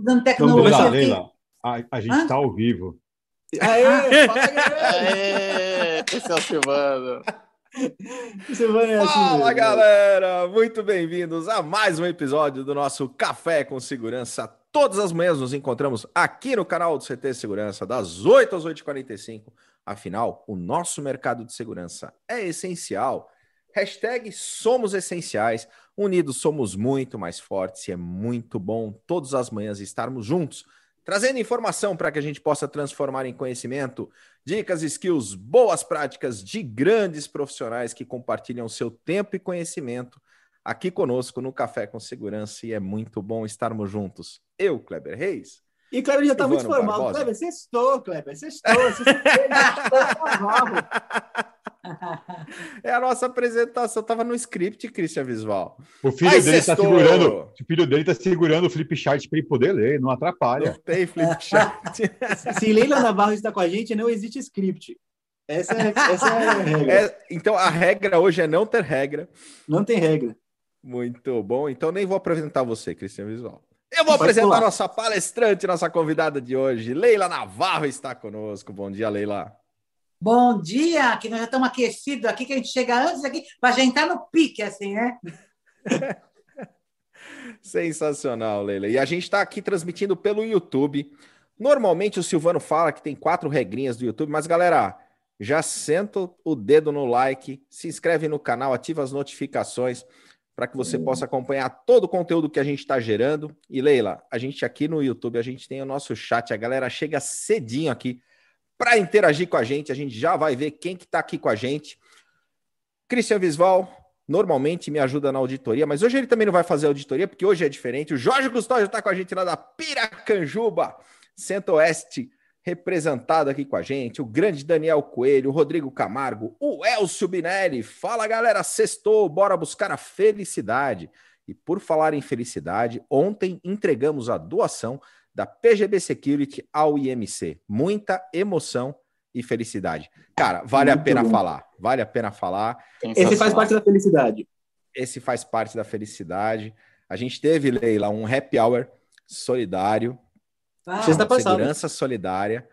usando tecnologia. Leila, Leila, a, a gente está ao vivo. Aê, fala, Aê, esse é o Silvano. Silvano é assim Fala, mesmo. galera! Muito bem-vindos a mais um episódio do nosso Café com Segurança. Todas as manhãs nos encontramos aqui no canal do CT Segurança, das 8 às 8h45. Afinal, o nosso mercado de segurança é essencial. Hashtag somos essenciais. Unidos somos muito mais fortes e é muito bom todas as manhãs estarmos juntos, trazendo informação para que a gente possa transformar em conhecimento, dicas, skills, boas práticas de grandes profissionais que compartilham seu tempo e conhecimento aqui conosco no Café com Segurança e é muito bom estarmos juntos. Eu, Kleber Reis. E Kleber já está muito formal. Barbosa. Kleber, sextou, Kleber, sextou. sextou, É a nossa apresentação, tava no script, Christian Visval. O filho Ai, dele está segurando. O filho dele tá segurando o flip chart para ele poder ler, não Não atrapalha. tem flip chart. Se Leila Navarro está com a gente, não existe script. Essa é, essa é a regra. É, então a regra hoje é não ter regra. Não tem regra. Muito bom. Então nem vou apresentar você, Cristian Visual. Eu vou Pode apresentar pular. nossa palestrante, nossa convidada de hoje. Leila Navarro está conosco. Bom dia, Leila. Bom dia, que nós já estamos aquecidos aqui, que a gente chega antes aqui, para já entrar no pique, assim, né? Sensacional, Leila. E a gente está aqui transmitindo pelo YouTube. Normalmente o Silvano fala que tem quatro regrinhas do YouTube, mas galera, já senta o dedo no like, se inscreve no canal, ativa as notificações para que você possa acompanhar todo o conteúdo que a gente está gerando. E Leila, a gente aqui no YouTube, a gente tem o nosso chat, a galera chega cedinho aqui para interagir com a gente. A gente já vai ver quem que está aqui com a gente. Christian Visval, normalmente me ajuda na auditoria, mas hoje ele também não vai fazer auditoria, porque hoje é diferente. O Jorge Custódio está com a gente lá da Piracanjuba, Centro-Oeste, representado aqui com a gente. O grande Daniel Coelho, o Rodrigo Camargo, o Elcio Binelli. Fala, galera, sextou, bora buscar a felicidade. E por falar em felicidade, ontem entregamos a doação da PGB Security ao IMC. Muita emoção e felicidade. Cara, vale a Muito pena bom. falar. Vale a pena falar. Esse faz parte da felicidade. Esse faz parte da felicidade. A gente teve, Leila, um happy hour solidário, Ah, segurança solidária.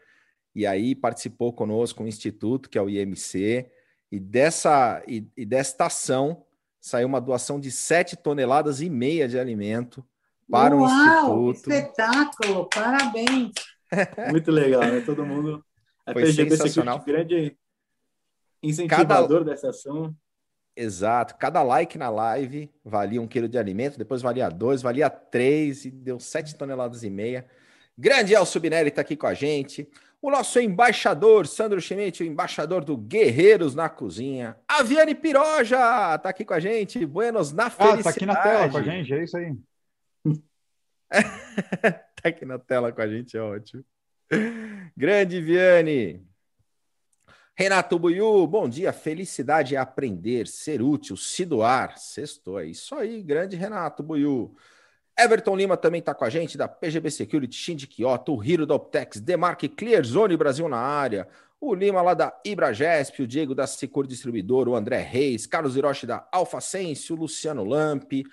E aí participou conosco um instituto, que é o IMC, e dessa, e, e desta ação saiu uma doação de 7 toneladas e meia de alimento para Uau, o que instituto. espetáculo, parabéns. Muito legal, né? Todo mundo. A Foi PGB sensacional. Grande incentivador dessa ação. Exato. Cada like na live valia um quilo de alimento, depois valia dois, valia três e deu sete toneladas e meia. Grande Elcio Binelli está aqui com a gente. O nosso embaixador, Sandro Schmidt, o embaixador do Guerreiros na Cozinha. A Viane Piroja está aqui com a gente. Buenos na Ah, felicidade. tá aqui na tela com a gente, é isso aí. tá aqui na tela com a gente, é ótimo. Grande Viane. Renato Buiu, bom dia. Felicidade é aprender, ser útil, se doar. Sextou, é isso aí, grande Renato Buiu. Everton Lima também está com a gente, da PGB Security, Shindy Kyoto, o Hiro da Optex, Demarque Clearzone Brasil na área, o Lima lá da Ibragesp, o Diego da Secur Distribuidor, o André Reis, Carlos Hiroshi da Alfa Sense, o Luciano Lampi,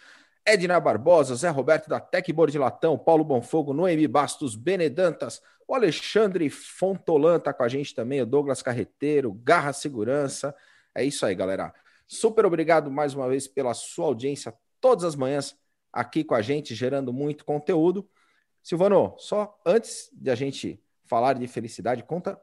Edna Barbosa, Zé Roberto da Techboard de Latão, Paulo Bonfogo, Noemi Bastos, Benedantas, o Alexandre Fontolan tá com a gente também, o Douglas Carreteiro, Garra Segurança. É isso aí, galera. Super obrigado mais uma vez pela sua audiência todas as manhãs aqui com a gente, gerando muito conteúdo. Silvano, só antes de a gente falar de felicidade, conta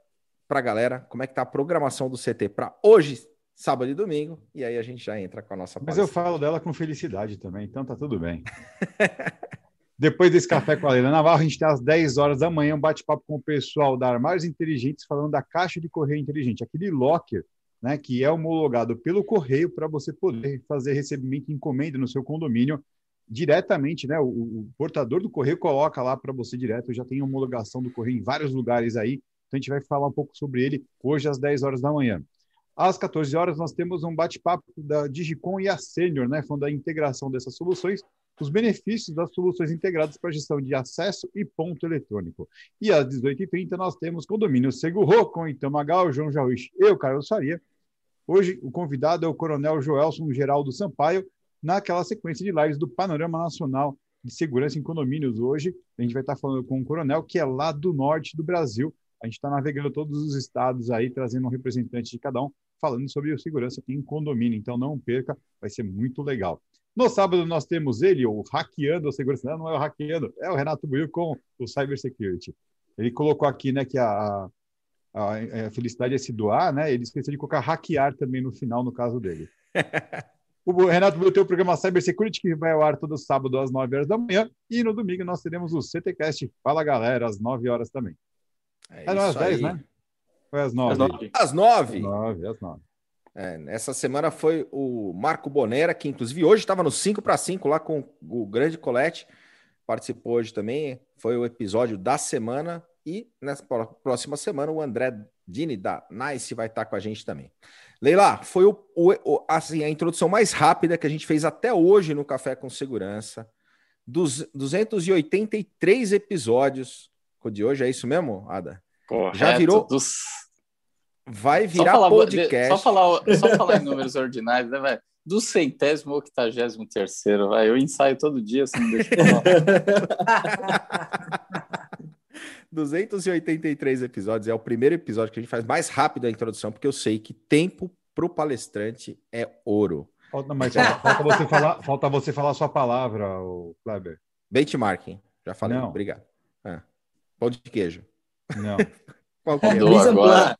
pra galera como é que tá a programação do CT para hoje, sábado e domingo, e aí a gente já entra com a nossa Mas eu palestra. falo dela com felicidade também, então tá tudo bem. Depois desse café com a Leila Navarro, a gente tem às 10 horas da manhã um bate-papo com o pessoal da Armários Inteligentes falando da caixa de correio inteligente, aquele locker, né, que é homologado pelo correio para você poder fazer recebimento de encomenda no seu condomínio diretamente, né? O, o portador do correio coloca lá para você direto, já tem homologação do correio em vários lugares aí. Então a gente vai falar um pouco sobre ele hoje às 10 horas da manhã. Às 14 horas, nós temos um bate-papo da Digicom e a Senior, né, falando da integração dessas soluções, os benefícios das soluções integradas para gestão de acesso e ponto eletrônico. E às 18h30, nós temos Condomínio Seguro com Itamagal, João Jauich eu, Carlos Faria. Hoje, o convidado é o Coronel Joelson Geraldo Sampaio, naquela sequência de lives do Panorama Nacional de segurança em condomínios. Hoje a gente vai estar falando com um coronel que é lá do norte do Brasil. A gente está navegando todos os estados aí, trazendo um representante de cada um, falando sobre segurança em condomínio. Então não perca, vai ser muito legal. No sábado nós temos ele, o Hackeando a Segurança. Não, não é o Hackeando, é o Renato Buiu com o Cybersecurity. Ele colocou aqui né, que a, a, a, felicidade é se doar, né? Ele esqueceu de colocar hackear também no final, no caso dele. o Renato Buiu tem o programa Cybersecurity, que vai ao ar todo sábado às 9 horas da manhã. E no domingo nós teremos o CTCast Fala Galera, às 9 horas também. É, é às 10, né? Foi às 9. Às 9. Às 9. Às 9, às 9. É, essa semana foi o Marco Bonera, que inclusive hoje estava no 5 para 5 lá com o grande Colette, participou hoje também. Foi o episódio da semana. E nessa próxima semana o André Dini da Nice vai estar com a gente também. Leila, foi o, o, assim, a introdução mais rápida que a gente fez até hoje no Café com Segurança. Dos 283 episódios. O de hoje é isso mesmo, Ada? Correto, Já virou. Dos Vai virar só falar, podcast. Só falar, só falar em números ordinários, né, velho? Do centésimo octagésimo terceiro, vai. Eu ensaio todo dia, você não deixa 283 episódios. É o primeiro episódio que a gente faz mais rápido a introdução, porque eu sei que tempo para o palestrante é ouro. Falta, mas falta, você falar, falta você falar a sua palavra, o Kleber. Benchmarking. Já falei. Não. Obrigado. Pão de queijo. Não. Qual que é? agora.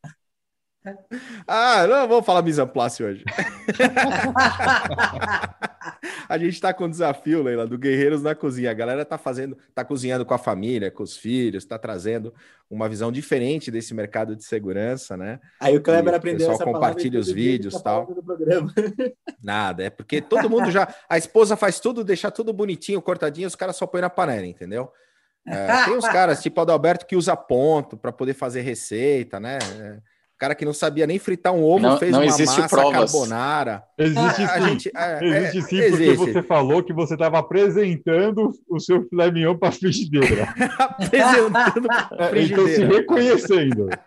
Ah, não vamos falar mise en place hoje. a gente está com um desafio, Leila, do Guerreiros na Cozinha. A galera está fazendo, está cozinhando com a família, com os filhos, está trazendo uma visão diferente desse mercado de segurança, né? Aí o Kleber e aprendeu o pessoal compartilha os vídeos e tal. Nada, é porque todo mundo já. A esposa faz tudo, deixa tudo bonitinho, cortadinho, os caras só põem na panela, entendeu? É, tem uns caras, tipo o Adalberto, que usa ponto para poder fazer receita, né? É, cara que não sabia nem fritar um ovo não, fez não uma massa provas. carbonara. Existe sim, gente, é, existe é, sim, existe. porque você falou que você estava apresentando o seu filé mignon para a frigideira. apresentando para frigideira. Então se reconhecendo.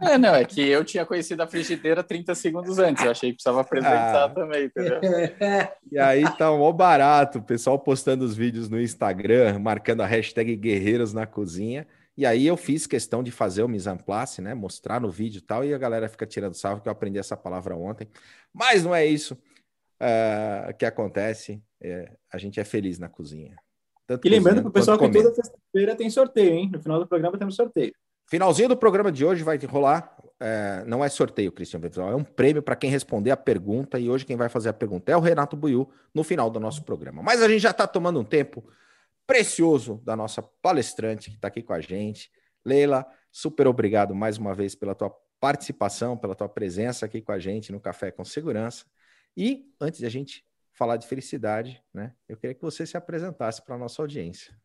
É, não, é que eu tinha conhecido a frigideira 30 segundos antes, eu achei que precisava apresentar ah. também, entendeu? E aí tá um barato, o pessoal postando os vídeos no Instagram, marcando a hashtag Guerreiros na Cozinha. E aí eu fiz questão de fazer o mise en place, né? Mostrar no vídeo e tal, e a galera fica tirando salvo que eu aprendi essa palavra ontem. Mas não é isso uh, que acontece. É, a gente é feliz na cozinha. Tanto e lembrando para o pessoal que toda sexta-feira tem sorteio, hein? No final do programa temos sorteio. Finalzinho do programa de hoje vai rolar. É, não é sorteio, Cristian é um prêmio para quem responder a pergunta. E hoje quem vai fazer a pergunta é o Renato Buiu no final do nosso programa. Mas a gente já está tomando um tempo precioso da nossa palestrante que está aqui com a gente. Leila, super obrigado mais uma vez pela tua participação, pela tua presença aqui com a gente no Café com Segurança. E antes de a gente falar de felicidade, né, eu queria que você se apresentasse para a nossa audiência.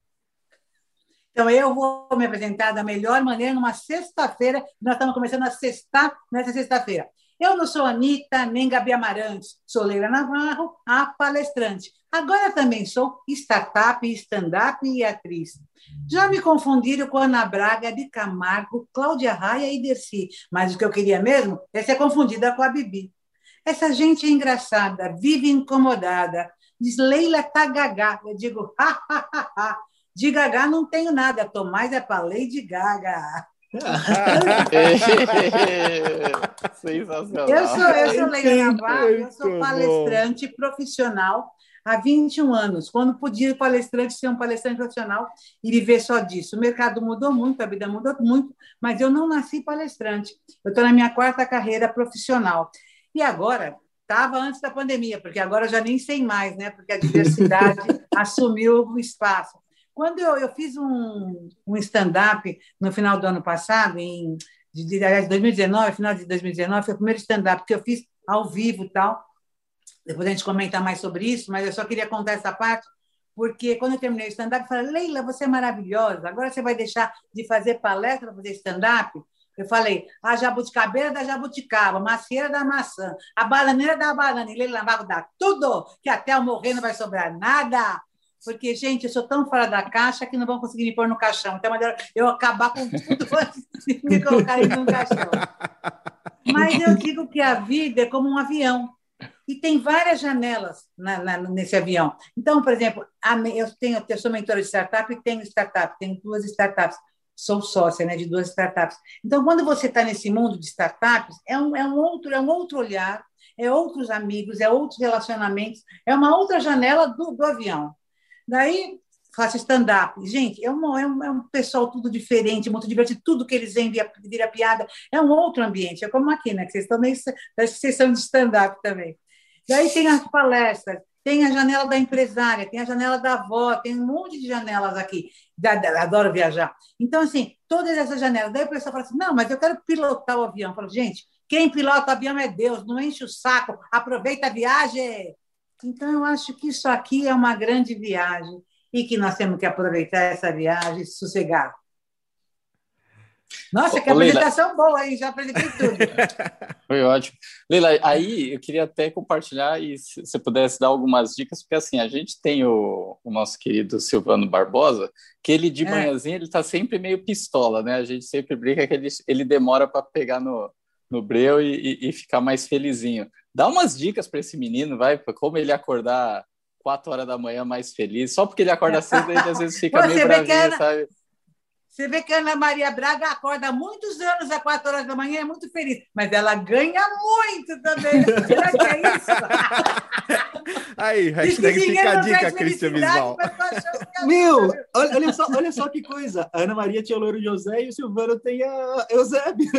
Então, eu vou me apresentar da melhor maneira numa sexta-feira. Nós estamos começando a sexta nessa sexta-feira. Eu não sou Anitta, nem Gabi Amarante, sou Leila Navarro, a palestrante. Agora também sou startup, stand-up e atriz. Já me confundiram com Ana Braga, de Camargo, Cláudia Raia e Dercy, mas o que eu queria mesmo é ser confundida com a Bibi. Essa gente é engraçada, vive incomodada. Diz Leila tá gagá. Eu digo, ha, ha, ha, ha. De gagá não tenho nada, tô mais é para Lady Gaga. Sensacional. Eu sou, eu sou Leila Navarro, eu sou palestrante bom. profissional há 21 anos, quando podia palestrante ser um palestrante profissional e viver só disso. O mercado mudou muito, a vida mudou muito, mas eu não nasci palestrante. Eu estou na minha quarta carreira profissional. E agora, estava antes da pandemia, porque agora já nem sei mais, né? Porque a diversidade assumiu o espaço. Quando eu, eu fiz um, um stand-up no final do ano passado, em de, de, 2019, final de 2019, foi o primeiro stand-up que eu fiz ao vivo e tal. Depois a gente comenta mais sobre isso, mas eu só queria contar essa parte, porque quando eu terminei o stand-up, eu falei, Leila, você é maravilhosa, agora você vai deixar de fazer palestra, fazer stand-up? Eu falei, a jabuticabeira da jabuticaba, macieira da maçã, a bananeira da banana, e Leila vai dar tudo, que até eu morrer não vai sobrar nada. Porque, gente, eu sou tão fora da caixa que não vão conseguir me pôr no caixão. Então, é eu acabar com tudo antes de me colocarem no caixão. Mas eu digo que a vida é como um avião. e tem várias janelas na, na, nesse avião. Então, por exemplo, a, eu, tenho, eu sou mentora de startup e tenho startup, tenho duas startups, sou sócia né, de duas startups. Então, quando você está nesse mundo de startups, é um, é, um outro, é um outro olhar, é outros amigos, é outros relacionamentos, é uma outra janela do, do avião. Daí, faço stand-up. Gente, é um, é, um, é um pessoal tudo diferente, muito divertido, tudo que eles veem vira, vira piada. É um outro ambiente, é como aqui, né? Que vocês também, parece que vocês são de stand-up também. Daí tem as palestras, tem a janela da empresária, tem a janela da avó, tem um monte de janelas aqui. Adoro viajar. Então, assim, todas essas janelas. Daí o pessoal fala assim: não, mas eu quero pilotar o avião. Eu falo, gente, quem pilota o avião é Deus, não enche o saco, aproveita a viagem. Então, eu acho que isso aqui é uma grande viagem e que nós temos que aproveitar essa viagem e sossegar. Nossa, que apresentação Leila... boa, aí já apresentei tudo. Foi ótimo. Leila, aí eu queria até compartilhar e se você pudesse dar algumas dicas, porque assim, a gente tem o, o nosso querido Silvano Barbosa, que ele de é. manhãzinha ele está sempre meio pistola, né? A gente sempre brinca que ele, ele demora para pegar no, no breu e, e, e, ficar mais felizinho. Dá umas dicas para esse menino, vai, como ele acordar quatro horas da manhã mais feliz, só porque ele acorda cedo, ele às vezes fica meio bravinho, sabe? Você vê que a Ana Maria Braga acorda muitos anos às quatro horas da manhã, é muito feliz, mas ela ganha muito também. Será que é isso? Aí, hashtag fica a dica, Cristian Bisbal. Meu, olha, olha, só, olha só que coisa. A Ana Maria tinha o Louro José e o Silvano tem a Eusébio.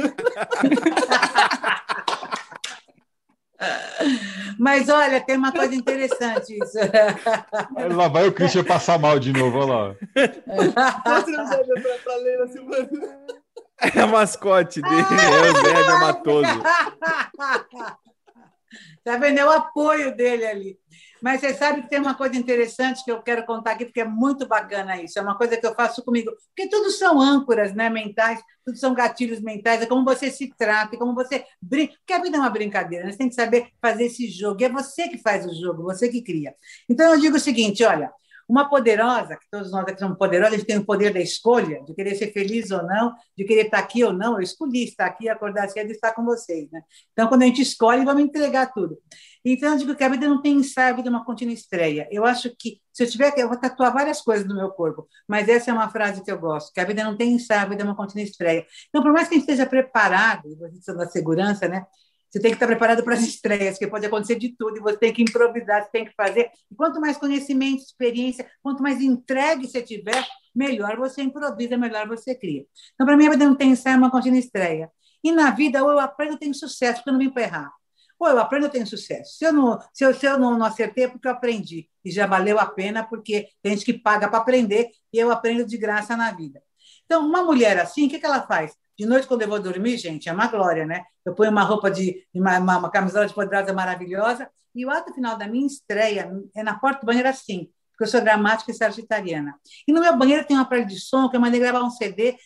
Mas olha, tem uma coisa interessante isso. Lá vai o Christian passar mal de novo, olha lá. É a mascote dele, é o Zé Matoso. Tá vendo? É o apoio dele ali. Mas você sabe que tem uma coisa interessante que eu quero contar aqui, porque é muito bacana isso. É uma coisa que eu faço comigo. Porque tudo são âncoras né, mentais, tudo são gatilhos mentais, é como você se trata, é como você brinca. Porque a vida é uma brincadeira, né? você tem que saber fazer esse jogo. E é você que faz o jogo, você que cria. Então eu digo o seguinte: olha, uma poderosa, que todos nós aqui somos poderosos, a gente tem o poder da escolha, de querer ser feliz ou não, de querer estar aqui ou não. Eu escolhi estar aqui, acordar cedo e estar com vocês. Né? Então, quando a gente escolhe, vamos entregar tudo. Então, eu digo que a vida não tem ensaio, a vida é uma contínua estreia. Eu acho que, se eu tiver eu vou tatuar várias coisas no meu corpo, mas essa é uma frase que eu gosto, que a vida não tem ensaio, a vida é uma contínua estreia. Então, por mais que a gente esteja preparado, a da segurança, né? Você tem que estar preparado para as estreias, que pode acontecer de tudo, e você tem que improvisar, você tem que fazer. E quanto mais conhecimento, experiência, quanto mais entregue você tiver, melhor você improvisa, melhor você cria. Então, para mim, a vida não tem ensaio, é uma contínua estreia. E na vida, ou eu aprendo, eu tenho sucesso, porque eu não vim para errar. Ou eu aprendo, eu tenho sucesso. Se eu não, se eu, se eu não, não acertei, é porque eu aprendi. E já valeu a pena, porque tem gente que paga para aprender, e eu aprendo de graça na vida. Então, uma mulher assim, o que, que ela faz? De noite, quando eu vou dormir, gente, é uma glória, né? Eu ponho uma roupa de. uma, uma, uma camisola de poderosa maravilhosa, e o ato final da minha estreia é na porta do banheiro assim, porque eu sou gramática e sagitariana. E no meu banheiro tem uma aparelho de som que eu mandei gravar um CD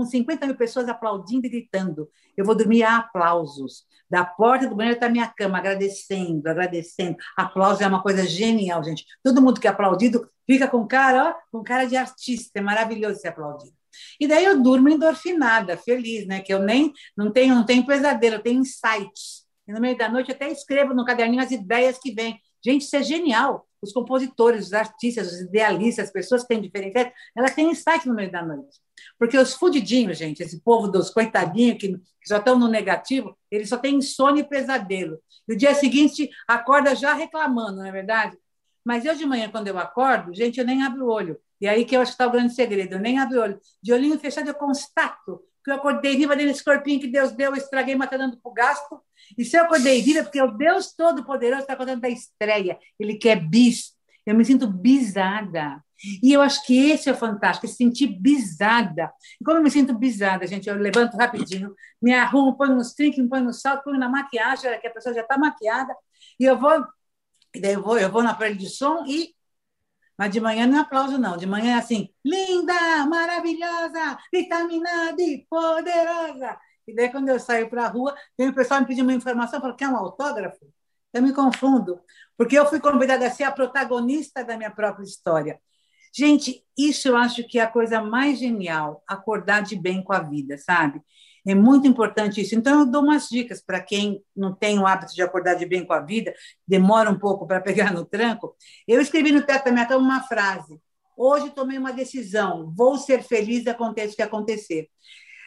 com 50 mil pessoas aplaudindo e gritando. Eu vou dormir a aplausos. Da porta do banheiro está a minha cama, agradecendo, agradecendo. Aplauso é uma coisa genial, gente. Todo mundo que é aplaudido fica com cara, ó, com cara de artista. É maravilhoso ser aplaudido. E daí eu durmo endorfinada, feliz, né? Que eu nem não tenho, não tenho pesadelo, eu tenho insights. E no meio da noite eu até escrevo no caderninho as ideias que vêm. Gente, isso é genial. Os compositores, os artistas, os idealistas, as pessoas que têm diferença, elas têm insight no meio da noite. Porque os fudidinhos, gente, esse povo dos coitadinhos que, só estão no negativo, eles só têm insônia e pesadelo. E o dia seguinte acorda já reclamando, não é verdade? Mas eu de manhã, quando eu acordo, gente, eu nem abro o olho. E aí que eu acho que está o grande segredo. Eu nem abro o olho. De olhinho fechado, eu constato que eu acordei viva desse corpinho que Deus deu, eu estraguei, dando para o gasto. E se eu acordei viva, é porque o Deus Todo-Poderoso está contando da estreia. Ele quer bis. Eu me sinto bisada. E eu acho que esse é o fantástico, se sentir bisada. E como eu me sinto bisada, gente, eu levanto rapidinho, me arrumo, ponho nos trinques, ponho no salto, ponho na maquiagem, que a pessoa já está maquiada, e eu vou, daí eu vou, eu vou na aparelho de som e mas de manhã não é aplauso, não. De manhã é assim, linda, maravilhosa, vitaminada e poderosa. E daí, quando eu saio para a rua, tem o pessoal me pedindo uma informação, eu falo, quer um autógrafo? Eu me confundo, porque eu fui convidada a ser a protagonista da minha própria história. Gente, isso eu acho que é a coisa mais genial, acordar de bem com a vida, sabe? É muito importante isso. Então, eu dou umas dicas para quem não tem o hábito de acordar de bem com a vida, demora um pouco para pegar no tranco. Eu escrevi no teto da minha cama uma frase. Hoje tomei uma decisão, vou ser feliz, aconteça o que acontecer.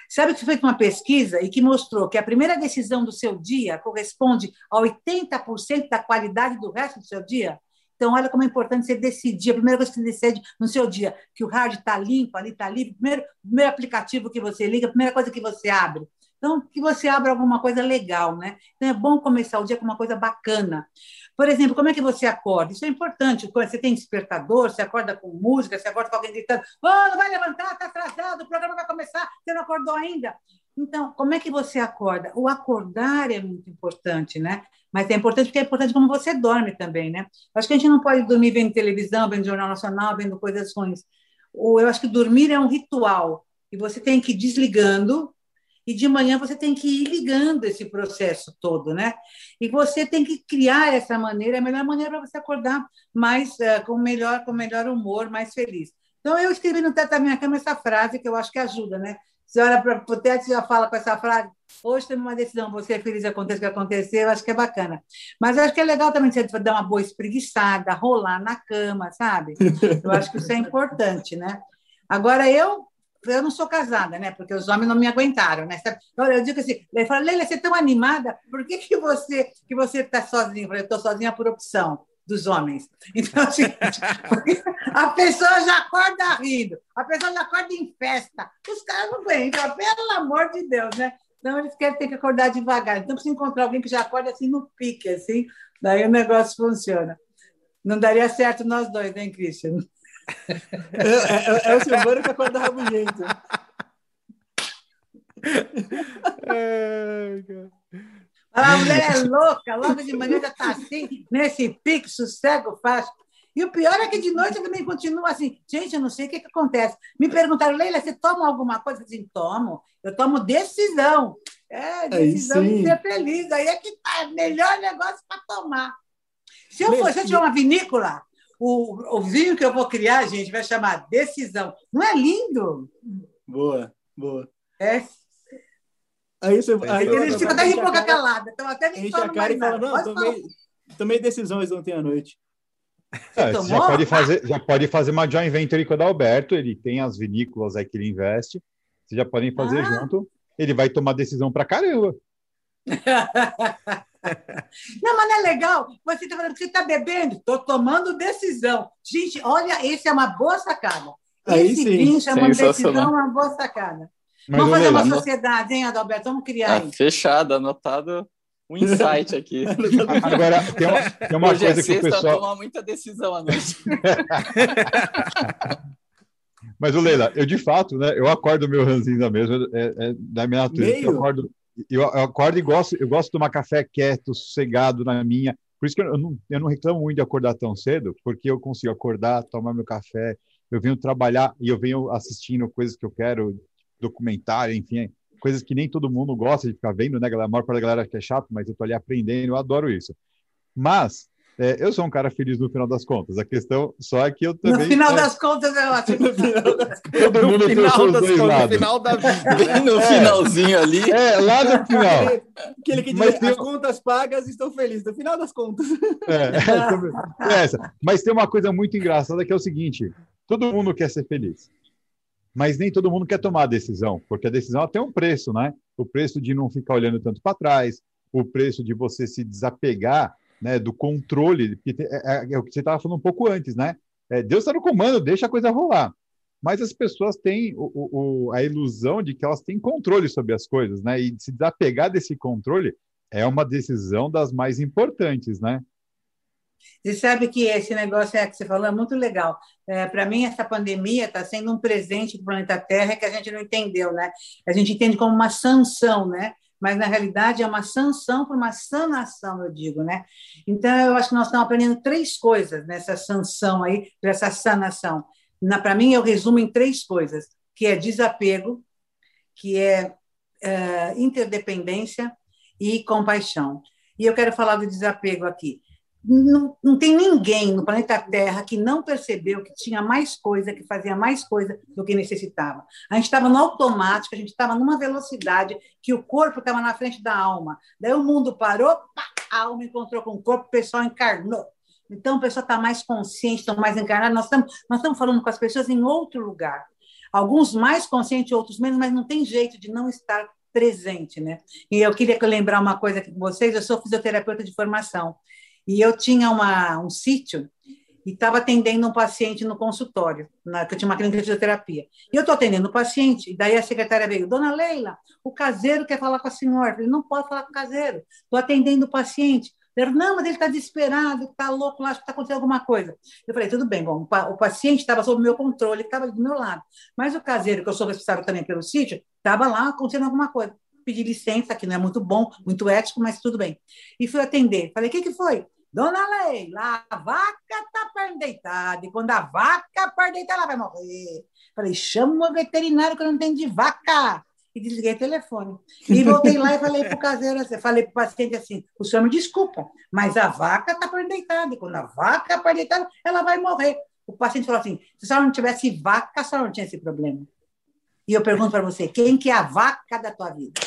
Sabe que foi feita uma pesquisa e que mostrou que a primeira decisão do seu dia corresponde a 80% da qualidade do resto do seu dia? Então, olha como é importante você decidir. A primeira coisa que você decide no seu dia, que o hard está limpo, ali está livre, primeiro, primeiro aplicativo que você liga, a primeira coisa que você abre. Então, que você abra alguma coisa legal, né? Então, é bom começar o dia com uma coisa bacana. Por exemplo, como é que você acorda? Isso é importante. Você tem despertador, você acorda com música, você acorda com alguém gritando: oh, não vai levantar, está atrasado, o programa vai começar, você não acordou ainda. Então, como é que você acorda? O acordar é muito importante, né? Mas é importante porque é importante como você dorme também, né? Acho que a gente não pode dormir vendo televisão, vendo Jornal Nacional, vendo coisas ruins. Eu acho que dormir é um ritual e você tem que ir desligando e de manhã você tem que ir ligando esse processo todo, né? E você tem que criar essa maneira, a melhor maneira para você acordar mais uh, com melhor com melhor humor, mais feliz. Então eu escrevi no teto da minha cama essa frase que eu acho que ajuda, né? Você olha para o teto e já fala com essa frase. Hoje tem uma decisão, você é feliz, aconteça o que acontecer, eu acho que é bacana. Mas acho que é legal também você dar uma boa espreguiçada, rolar na cama, sabe? Eu acho que isso é importante, né? Agora, eu eu não sou casada, né? Porque os homens não me aguentaram, né? Eu digo assim, ele fala, Leila, você é tão animada, por que, que você que você está sozinha? Eu estou sozinha por opção dos homens. Então, assim, a pessoa já acorda rindo, a pessoa já acorda em festa. Os caras não aguentam, pelo amor de Deus, né? Então, eles querem ter que acordar devagar. Então, precisa encontrar alguém que já acorda assim no pique, assim, daí o negócio funciona. Não daria certo nós dois, né, Christian? É, é, é o Silvano que acorda rabugento. É, a mulher é louca, logo de manhã já está assim, nesse pique, sossego fácil. E o pior é que de noite eu também continuo assim. Gente, eu não sei o que, que acontece. Me perguntaram, Leila, você toma alguma coisa? Eu disse, tomo. Eu tomo decisão. É, decisão de ser feliz. Aí é que tá melhor negócio para tomar. Se eu for, se eu tiver uma vinícola, o, o vinho que eu vou criar, gente, vai chamar Decisão. Não é lindo? Boa, boa. É. Aí você. Aí, Eles ficam até de boca calada. Então, até me Enche a cara e fala: Não, tomei, tomei decisões ontem à noite. É, você já pode fazer, já pode fazer uma joint venture com o Adalberto, ele tem as vinícolas aí que ele investe. Vocês já podem fazer ah. junto. Ele vai tomar decisão para caramba. Não, mas não é legal. Você está falando que você está bebendo. Estou tomando decisão. Gente, olha, esse é uma boa sacada. Aí esse sim. vinho chama decisão, é uma boa sacada. Mas Vamos fazer uma sociedade, hein, Adalberto? Vamos criar. Ah, fechado, anotado um insight aqui. Agora, tem uma, tem uma Hoje coisa é que o sexta, pessoal. tomar muita decisão à noite. Mas, o Leila, eu de fato, né? Eu acordo meu ranzinza mesmo, é, é da minha natureza. Meio? Eu acordo, eu, eu acordo e gosto, eu gosto de tomar café quieto, sossegado na minha. Por isso que eu não, eu não reclamo muito de acordar tão cedo, porque eu consigo acordar, tomar meu café, eu venho trabalhar e eu venho assistindo coisas que eu quero, documentário, enfim, coisas que nem todo mundo gosta de ficar vendo, né, galera? A maior parte da galera que é chato, mas eu tô ali aprendendo, eu adoro isso. Mas é, eu sou um cara feliz no final das contas. A questão só é que eu também. No final é, das contas, eu acho. todo No mundo tem os final, seus das dois contas, no lados. final da vida. Bem no finalzinho ali. É, lá no final. Aquele que diz, Mas tem- as contas pagas, estou feliz. No final das contas. É, é essa. Mas tem uma coisa muito engraçada que é o seguinte: todo mundo quer ser feliz, mas nem todo mundo quer tomar a decisão, porque a decisão tem um preço, né? O preço de não ficar olhando tanto para trás, o preço de você se desapegar né, do controle, é, é- é o que você estava falando um pouco antes, né? É, Deus está no comando, deixa a coisa rolar. Mas as pessoas têm o- o- a ilusão de que elas têm controle sobre as coisas, né? E se desapegar desse controle é uma decisão das mais importantes, né? Você sabe que esse negócio é que você falou é muito legal. É, para mim, essa pandemia está sendo um presente para o planeta Terra que a gente não entendeu, né? A gente entende como uma sanção, né? Mas na realidade é uma sanção para uma sanação, eu digo, né? Então eu acho que nós estamos aprendendo três coisas nessa sanção aí, para essa sanação. Para mim, eu resumo em três coisas: que é desapego, que é, é interdependência e compaixão. E eu quero falar do desapego aqui. Não, não tem ninguém no planeta Terra que não percebeu que tinha mais coisa, que fazia mais coisa do que necessitava. A gente estava no automático, a gente estava numa velocidade que o corpo estava na frente da alma. Daí o mundo parou, pá, a alma encontrou com o corpo, o pessoal encarnou. Então, o pessoal está mais consciente, estão mais encarnados. Nós estamos, nós falando com as pessoas em outro lugar. Alguns mais conscientes, outros menos, mas não tem jeito de não estar presente, né? E eu queria lembrar uma coisa aqui com vocês. Eu sou fisioterapeuta de formação e eu tinha uma, um sítio e estava atendendo um paciente no consultório, na, que eu tinha uma clínica de fisioterapia. E eu estou atendendo o paciente, e daí a secretária veio, Dona Leila, o caseiro quer falar com a senhora. Eu falei, não pode falar com o caseiro, estou atendendo o paciente. Falei, não, mas ele está desesperado, está louco lá, acho que está acontecendo alguma coisa. Eu falei, tudo bem, bom, o paciente estava sob meu controle, estava do meu lado. Mas o caseiro, que eu sou responsável também pelo sítio, estava lá acontecendo alguma coisa. Pedi licença, que não é muito bom, muito ético, mas tudo bem. E fui atender. Falei, o que, que foi? Dona Leila, a vaca está perdeitada, e quando a vaca perdeitada, ela vai morrer. Falei, chama o veterinário que eu não entendo de vaca. E desliguei o telefone. E voltei lá e falei para o caseiro, assim, falei para o paciente assim, o senhor me desculpa, mas a vaca está perdeitada, e quando a vaca perdeitada, ela vai morrer. O paciente falou assim, se a senhora não tivesse vaca, a senhora não tinha esse problema. E eu pergunto para você, quem que é a vaca da tua vida?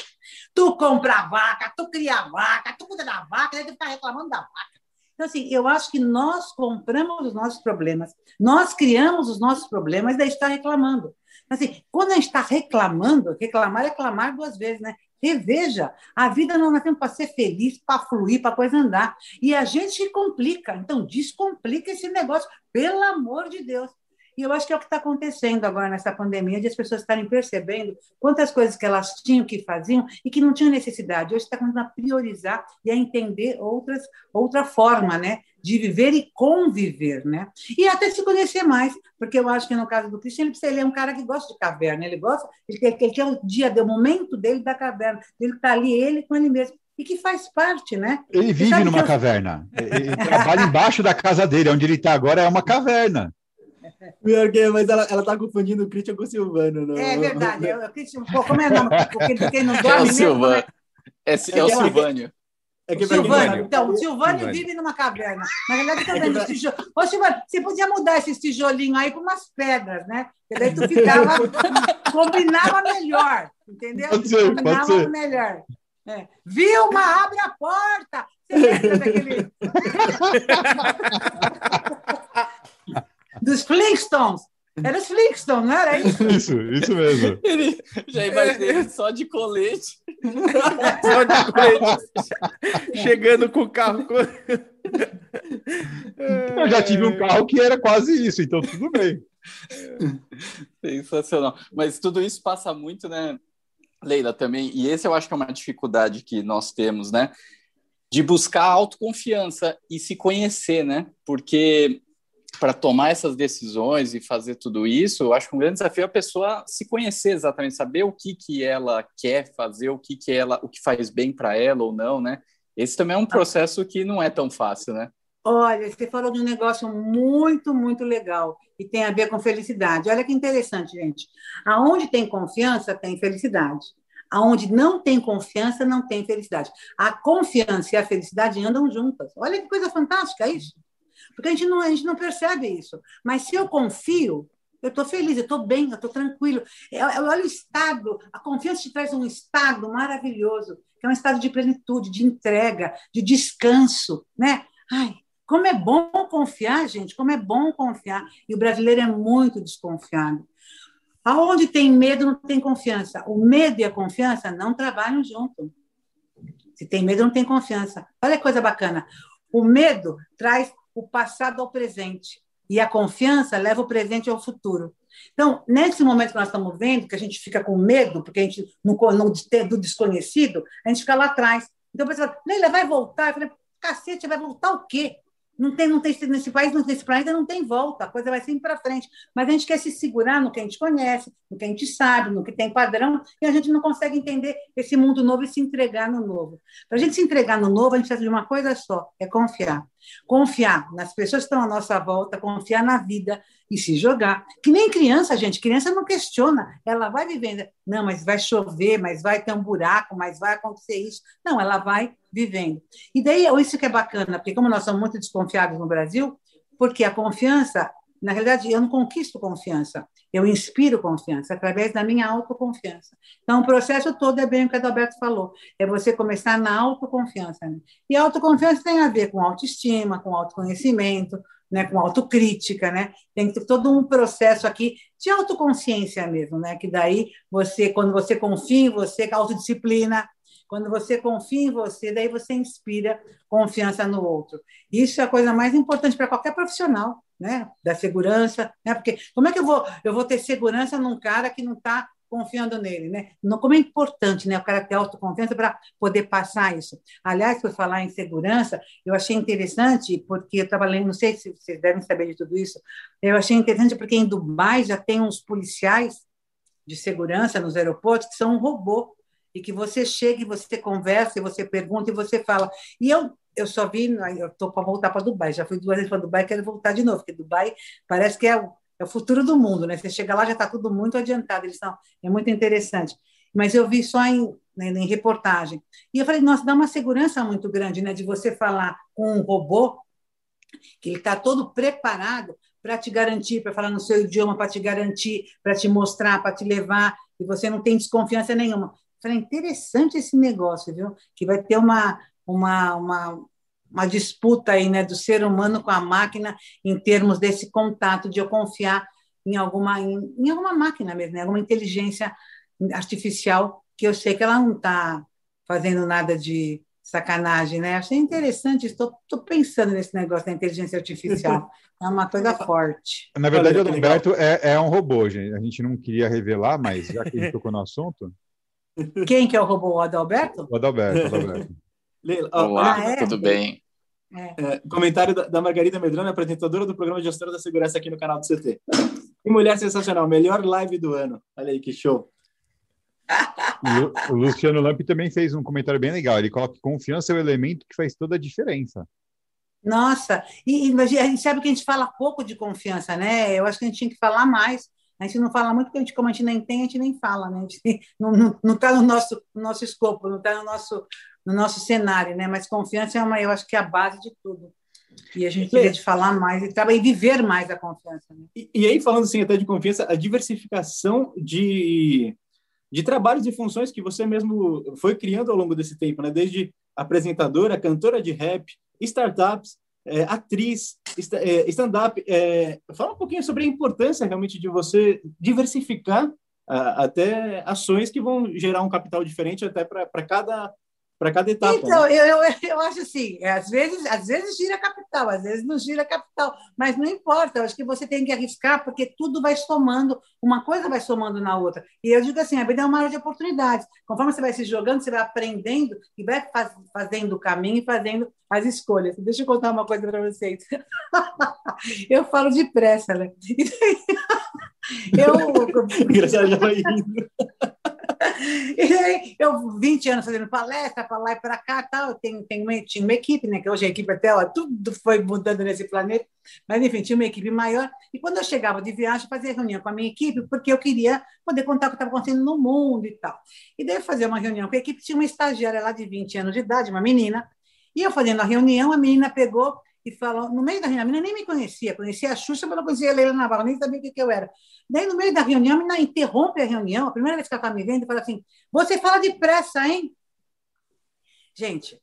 Tu compra vaca, tu cria vaca, tu cuida da vaca, tu fica reclamando da vaca. Então, assim, eu acho que nós compramos os nossos problemas, nós criamos os nossos problemas daí está reclamando. Então, assim, quando a gente está reclamando, reclamar é reclamar duas vezes, né? Reveja, a vida não tempo para ser feliz, para fluir, para coisa andar. E a gente complica. Então, descomplica esse negócio, pelo amor de Deus. E eu acho que é o que está acontecendo agora nessa pandemia, de as pessoas estarem percebendo quantas coisas que elas tinham que faziam e que não tinham necessidade. Hoje está começando a priorizar e a entender outras, outra forma né, de viver e conviver. Né? E até se conhecer mais, porque eu acho que no caso do Cristiano, ele é um cara que gosta de caverna, ele gosta, ele quer, ele quer o dia, o momento dele da caverna, ele está ali, ele com ele mesmo e que faz parte, né? Ele vive numa eu... caverna. Ele trabalha embaixo da casa dele, onde ele está agora é uma caverna. Pior que, mas ela, ela tá confundindo o Christian com o Silvano. Não? É verdade. Eu, Christian, pô, como é o nome? Porque quem não dorme é o Silvano. É, é, é, o Silvânio. É que Silvânio. Então, o Silvânio vive numa caverna. Na verdade, eu tô vendo os tijolos. Ô, Silvânio, você podia mudar esses tijolinhos aí por umas pedras, né? Porque daí tu ficava. combinava melhor, entendeu? Pode ser, combinava pode ser. melhor. É. Vilma, abre a porta! Você lembra daquele. dos Flintstones. Era os Flintstones, não era isso? Isso, isso mesmo. Ele, já imaginei só de colete. só de colete. Chegando com o carro. Eu já tive um carro que era quase isso, então tudo bem. Sensacional. Mas tudo isso passa muito, né, Leila, também, e esse eu acho que é uma dificuldade que nós temos, né? De buscar autoconfiança e se conhecer, né? Porque para tomar essas decisões e fazer tudo isso, eu acho que um grande desafio é a pessoa se conhecer exatamente, saber o que que ela quer fazer, o que que ela, o que faz bem para ela ou não, né? Esse também é um processo que não é tão fácil, né? Olha, você falou de um negócio muito, muito legal e tem a ver com felicidade. Olha que interessante, gente. Aonde tem confiança, tem felicidade. Aonde não tem confiança, não tem felicidade. A confiança e a felicidade andam juntas. Olha que coisa fantástica isso. Porque a gente não, a gente não percebe isso. Mas se eu confio, eu estou feliz, eu estou bem, eu estou tranquilo. Eu, eu olho o estado, a confiança te traz um estado maravilhoso, que é um estado de plenitude, de entrega, de descanso, né? Ai, como é bom confiar, gente, como é bom confiar. E o brasileiro é muito desconfiado. Aonde tem medo, não tem confiança. O medo e a confiança não trabalham junto. Se tem medo, não tem confiança. Olha que coisa bacana. O medo traz o passado ao presente. E a confiança leva o presente ao futuro. Então, nesse momento que nós estamos vendo, que a gente fica com medo, porque a gente não, não do desconhecido, a gente fica lá atrás. Então, a pessoa Leila, vai voltar? Eu falei, cacete, vai voltar o quê? Não tem, não tem nesse país, nesse planeta não tem volta, a coisa vai sempre para frente. Mas a gente quer se segurar no que a gente conhece, no que a gente sabe, no que tem padrão, e a gente não consegue entender esse mundo novo e se entregar no novo. Para a gente se entregar no novo, a gente precisa de uma coisa só: é confiar. Confiar nas pessoas que estão à nossa volta, confiar na vida e se jogar. Que nem criança, gente. Criança não questiona, ela vai vivendo. Não, mas vai chover, mas vai ter um buraco, mas vai acontecer isso. Não, ela vai vivendo. E daí, isso que é bacana, porque como nós somos muito desconfiados no Brasil, porque a confiança, na realidade, eu não conquisto confiança, eu inspiro confiança através da minha autoconfiança. Então, o processo todo é bem o que a Adalberto falou, é você começar na autoconfiança. Né? E a autoconfiança tem a ver com autoestima, com autoconhecimento, né, com autocrítica, né? Tem todo um processo aqui de autoconsciência mesmo, né? Que daí você, quando você confia em você, autodisciplina, quando você confia em você, daí você inspira confiança no outro. Isso é a coisa mais importante para qualquer profissional, né? Da segurança, né? Porque como é que eu vou eu vou ter segurança num cara que não está confiando nele, né? Como é importante, né? O cara ter autoconfiança para poder passar isso. Aliás, por falar em segurança, eu achei interessante porque eu trabalhei, não sei se vocês devem saber de tudo isso. Eu achei interessante porque em Dubai já tem uns policiais de segurança nos aeroportos que são um robô e que você chega e você conversa, e você pergunta e você fala. E eu eu só vi, eu estou para voltar para Dubai, já fui duas vezes para Dubai, quero voltar de novo, porque Dubai parece que é o, é o futuro do mundo, né? Você chega lá já está tudo muito adiantado, eles são, é muito interessante. Mas eu vi só em, né, em reportagem. E eu falei, nossa, dá uma segurança muito grande, né? De você falar com um robô que ele está todo preparado para te garantir, para falar no seu idioma, para te garantir, para te mostrar, para te levar, e você não tem desconfiança nenhuma. Falei, interessante esse negócio, viu? Que vai ter uma, uma, uma, uma disputa aí, né, do ser humano com a máquina em termos desse contato, de eu confiar em alguma, em, em alguma máquina mesmo, né? alguma inteligência artificial, que eu sei que ela não está fazendo nada de sacanagem, né? Achei interessante, estou, estou pensando nesse negócio da inteligência artificial. É uma coisa forte. Na verdade, o Adalberto é, é um robô, gente. A gente não queria revelar, mas já que a gente tocou no assunto, quem que é o robô? O Adalberto? O Adalberto, o Adalberto. Olá, ah, é? tudo bem? É. É, comentário da, da, Margarida Medrano, apresentadora do programa Gestora da Segurança aqui no canal do CT. Que mulher sensacional, melhor live do ano. Olha aí que show. o, o Luciano Lamp também fez um comentário bem legal. Ele coloca que confiança é o elemento que faz toda a diferença. Nossa, e, e a gente sabe que a gente fala pouco de confiança, né? Eu acho que a gente tinha que falar mais. A gente não fala muito porque a gente, como a gente nem tem, a gente nem fala, né? Gente, não está no nosso, no nosso escopo, não está no nosso, no nosso cenário, né? Mas confiança é uma, eu acho que é a base de tudo. E a gente queria de falar mais e, e viver mais a confiança. Né? E, e, aí, falando assim até de confiança, a diversificação de, de trabalhos e funções que você mesmo foi criando ao longo desse tempo, né? Desde apresentadora, cantora de rap, startups, é, atriz, é, stand-up. É, fala um pouquinho sobre a importância realmente de você diversificar até ações que vão gerar um capital diferente até para cada para cada etapa. Então, né? eu, eu, eu acho assim, é, às vezes, às vezes gira capital, às vezes não gira capital, mas não importa, eu acho que você tem que arriscar, porque tudo vai somando, uma coisa vai somando na outra. E eu digo assim, a vida é uma área de oportunidades. Conforme você vai se jogando, você vai aprendendo e vai faz, fazendo o caminho e fazendo as escolhas. Deixa eu contar uma coisa para vocês. eu falo depressa, né? eu... Engraçado, já vai indo. eu 20 anos fazendo palestra para lá e para cá, tal. Tenho, tenho uma, tinha uma equipe, né? Que hoje a equipe até ó, tudo foi mudando nesse planeta, mas enfim, tinha uma equipe maior. E quando eu chegava de viagem, fazia reunião com a minha equipe, porque eu queria poder contar o que estava acontecendo no mundo e tal. E daí eu fazia uma reunião com a equipe, tinha uma estagiária lá de 20 anos de idade, uma menina, e eu fazendo a reunião, a menina pegou e falou, no meio da reunião, a menina nem me conhecia, conhecia a Xuxa, mas não conhecia a Leila Navarro, nem sabia o que, que eu era. Daí, no meio da reunião, a menina interrompe a reunião, a primeira vez que ela está me vendo, fala assim: Você fala depressa, hein? Gente,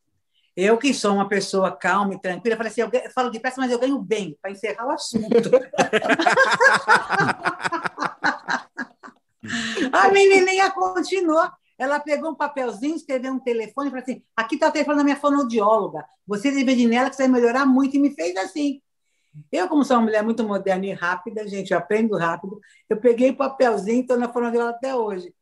eu que sou uma pessoa calma e tranquila, falei assim: Eu falo depressa, mas eu ganho bem, para encerrar o assunto. a menininha continuou. Ela pegou um papelzinho, escreveu um telefone e falou assim: aqui está o telefone da minha fonoaudióloga. Você ir nela que você vai melhorar muito. E me fez assim. Eu, como sou uma mulher muito moderna e rápida, gente, eu aprendo rápido, eu peguei o papelzinho e estou na fonoaudióloga até hoje.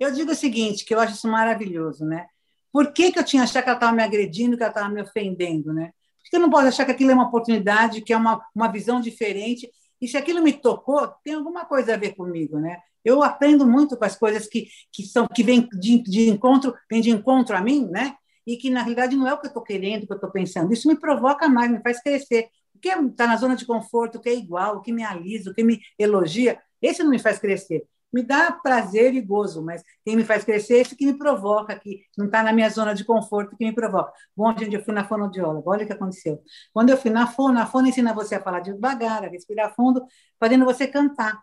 Eu digo o seguinte, que eu acho isso maravilhoso, né? Por que, que eu tinha achado que ela estava me agredindo, que ela estava me ofendendo, né? Por que eu não posso achar que aquilo é uma oportunidade, que é uma, uma visão diferente? E se aquilo me tocou, tem alguma coisa a ver comigo, né? Eu aprendo muito com as coisas que, que são que vêm de, de encontro, vêm de encontro a mim, né? e que, na realidade, não é o que eu estou querendo, o que eu estou pensando. Isso me provoca mais, me faz crescer. O que está na zona de conforto, o que é igual, o que me alisa, o que me elogia, esse não me faz crescer. Me dá prazer e gozo, mas quem me faz crescer é esse que me provoca, que não está na minha zona de conforto, que me provoca. Bom, gente, eu fui na fonoaudióloga, olha o que aconteceu. Quando eu fui na fono, a fono ensina você a falar devagar, a respirar fundo, fazendo você cantar.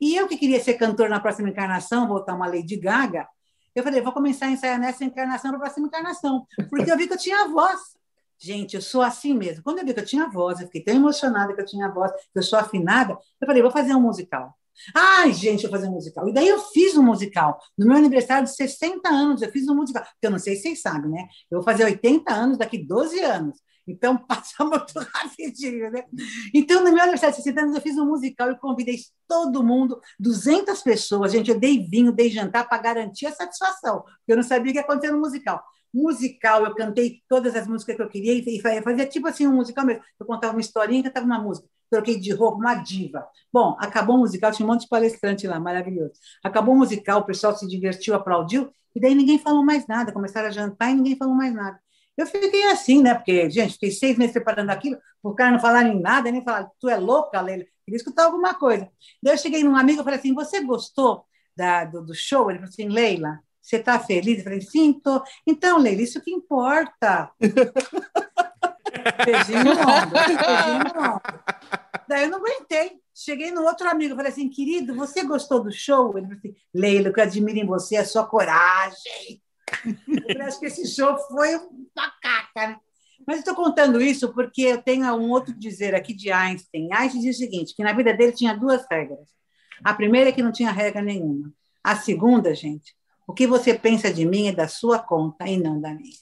E eu que queria ser cantor na próxima encarnação, voltar uma Lady Gaga, eu falei, vou começar a ensaiar nessa encarnação para a próxima encarnação, porque eu vi que eu tinha voz. Gente, eu sou assim mesmo. Quando eu vi que eu tinha voz, eu fiquei tão emocionada que eu tinha voz, que eu sou afinada, eu falei, vou fazer um musical. Ai, gente, eu vou fazer um musical. E daí eu fiz um musical. No meu aniversário de 60 anos, eu fiz um musical. Porque eu não sei se vocês sabem, né? Eu vou fazer 80 anos daqui 12 anos. Então, passa muito rapidinho, né? Então, no meu aniversário de 60 anos, eu fiz um musical e convidei todo mundo, 200 pessoas. Gente, eu dei vinho, dei jantar para garantir a satisfação, porque eu não sabia o que ia acontecer no musical. Musical, eu cantei todas as músicas que eu queria e fazia tipo assim um musical mesmo. Eu contava uma historinha cantava uma música. Troquei de roupa, uma diva. Bom, acabou o musical, tinha um monte de palestrante lá, maravilhoso. Acabou o musical, o pessoal se divertiu, aplaudiu, e daí ninguém falou mais nada. Começaram a jantar e ninguém falou mais nada. Eu fiquei assim, né? Porque, gente, fiquei seis meses preparando aquilo, por cara não falarem nada, nem falar, tu é louca, Leila, queria escutar alguma coisa. Daí eu cheguei num amigo e falei assim: você gostou da, do, do, show? Ele falou assim: Leila, você está feliz? Eu falei: sim, tô. Então, Leila, isso que importa. beijinho no ombro, beijinho no ombro. Daí eu não aguentei. Cheguei no outro amigo, falei assim, querido, você gostou do show? Ele falou assim, Leila, o que eu admiro em você é a sua coragem. Eu acho que esse show foi uma caca? Mas estou contando isso porque eu tenho um outro dizer aqui de Einstein. Einstein diz o seguinte, que na vida dele tinha duas regras. A primeira é que não tinha regra nenhuma. A segunda, gente, o que você pensa de mim é da sua conta e não da minha.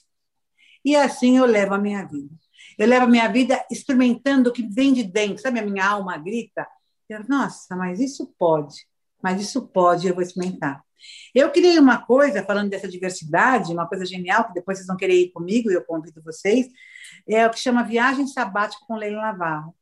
E assim eu levo a minha vida. Eu levo a minha vida experimentando o que vem de dentro. Sabe, a minha alma grita. Eu, Nossa, mas isso pode. Mas isso pode, eu vou experimentar. Eu criei uma coisa, falando dessa diversidade, uma coisa genial, que depois vocês vão querer ir comigo, e eu convido vocês, é o que chama Viagem Sabática com Leila Navarro.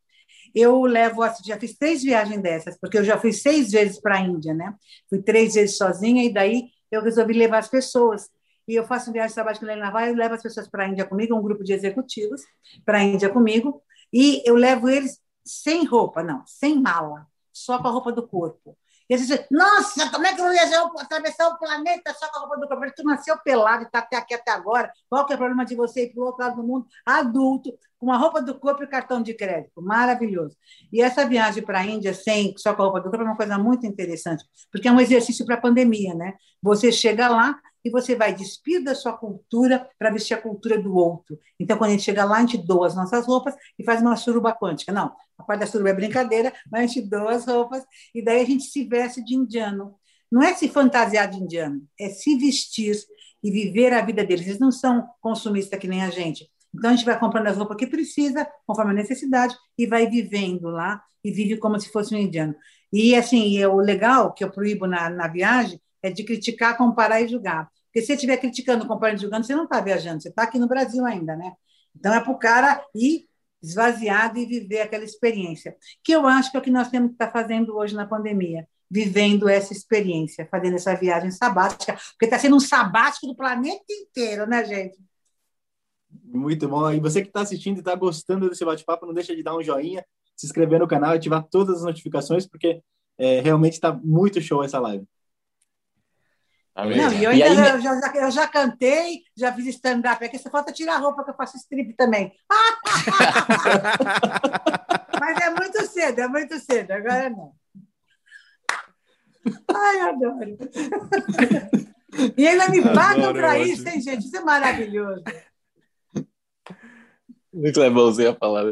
Eu levo, já fiz três viagens dessas, porque eu já fui seis vezes para a Índia, né? Fui três vezes sozinha, e daí eu resolvi levar as pessoas. E eu faço viagem sabática Leila Navarro, eu levo as pessoas para a Índia comigo, um grupo de executivos para a Índia comigo, e eu levo eles sem roupa, não, sem mala, só com a roupa do corpo. Eles dizem, nossa, como é que eu viajar, atravessar o planeta só com a roupa do corpo? Tu nasceu pelado e está até aqui até agora. Qual que é o problema de você ir para o outro lado do mundo, adulto, com a roupa do corpo e cartão de crédito? Maravilhoso. E essa viagem para a Índia sem só com a roupa do corpo é uma coisa muito interessante, porque é um exercício para a pandemia, né? Você chega lá, e você vai despir da sua cultura para vestir a cultura do outro. Então, quando a gente chega lá, a gente doa as nossas roupas e faz uma suruba quântica. Não, a parte da suruba é brincadeira, mas a gente doa as roupas e daí a gente se veste de indiano. Não é se fantasiar de indiano, é se vestir e viver a vida deles. Eles não são consumistas que nem a gente. Então, a gente vai comprando as roupas que precisa, conforme a necessidade, e vai vivendo lá, e vive como se fosse um indiano. E, assim, o legal que eu proíbo na, na viagem é de criticar, comparar e julgar. Porque se você estiver criticando, comparando e julgando, você não está viajando, você está aqui no Brasil ainda, né? Então é para o cara ir esvaziado e viver aquela experiência, que eu acho que é o que nós temos que estar tá fazendo hoje na pandemia, vivendo essa experiência, fazendo essa viagem sabática, porque está sendo um sabático do planeta inteiro, né, gente? Muito bom. E você que está assistindo e está gostando desse bate-papo, não deixa de dar um joinha, se inscrever no canal, ativar todas as notificações, porque é, realmente está muito show essa live. Amém. Não, e eu ainda e aí... eu já, eu já cantei, já fiz stand-up aqui, só falta tirar a roupa que eu faço strip também. Mas é muito cedo, é muito cedo, agora não. Ai, adoro. E ainda me pagam para isso, hein, gente? Isso é maravilhoso. Muito legalzinho a falar.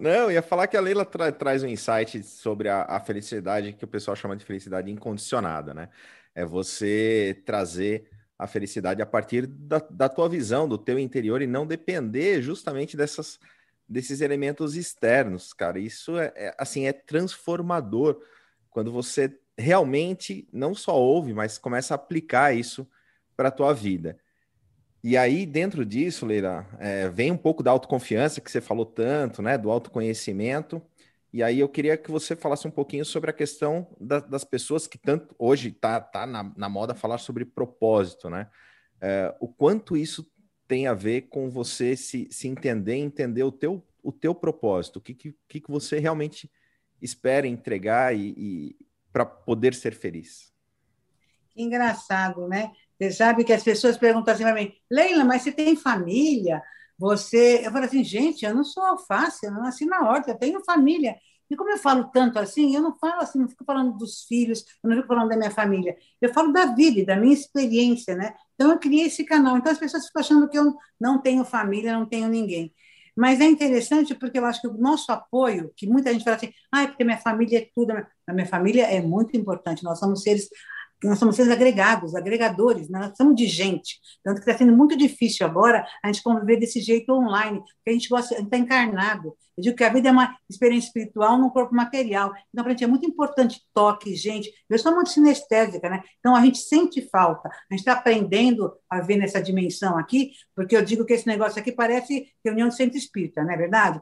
Não, ia falar que a Leila tra traz um insight sobre a, a, felicidade que o pessoal chama de felicidade incondicionada, né? É você trazer a felicidade a partir da, da tua visão, do teu interior e não depender justamente dessas, desses elementos externos, cara. Isso é, é assim é transformador quando você realmente não só ouve, mas começa a aplicar isso para a tua vida. E aí, dentro disso, Leila, é, vem um pouco da autoconfiança que você falou tanto, né? Do autoconhecimento. E aí eu queria que você falasse um pouquinho sobre a questão da, das pessoas que tanto hoje está tá na, na moda falar sobre propósito, né? É, o quanto isso tem a ver com você se, se entender, entender o teu, o teu propósito, o que, que, que você realmente espera entregar e, e para poder ser feliz. Engraçado, né? Você sabe que as pessoas perguntam assim para mim, Leila, mas você tem família? Você. Eu falo assim, gente, eu não sou alface, eu não nasci na horta, eu tenho família. E como eu falo tanto assim, eu não falo assim, não fico falando dos filhos, eu não fico falando da minha família. Eu falo da vida, da minha experiência, né? Então eu criei esse canal. Então as pessoas ficam achando que eu não tenho família, não tenho ninguém. Mas é interessante porque eu acho que o nosso apoio, que muita gente fala assim, ah, é porque minha família é tudo. A minha família é muito importante. Nós somos seres nós somos seres agregados, agregadores, né? nós somos de gente. Tanto que está sendo muito difícil agora a gente conviver desse jeito online, porque a gente gosta, a gente está encarnado. Eu digo que a vida é uma experiência espiritual no corpo material. Então, para a gente é muito importante toque, gente. Eu sou muito sinestésica, né? Então, a gente sente falta. A gente está aprendendo a ver nessa dimensão aqui, porque eu digo que esse negócio aqui parece reunião de centro espírita, não é verdade?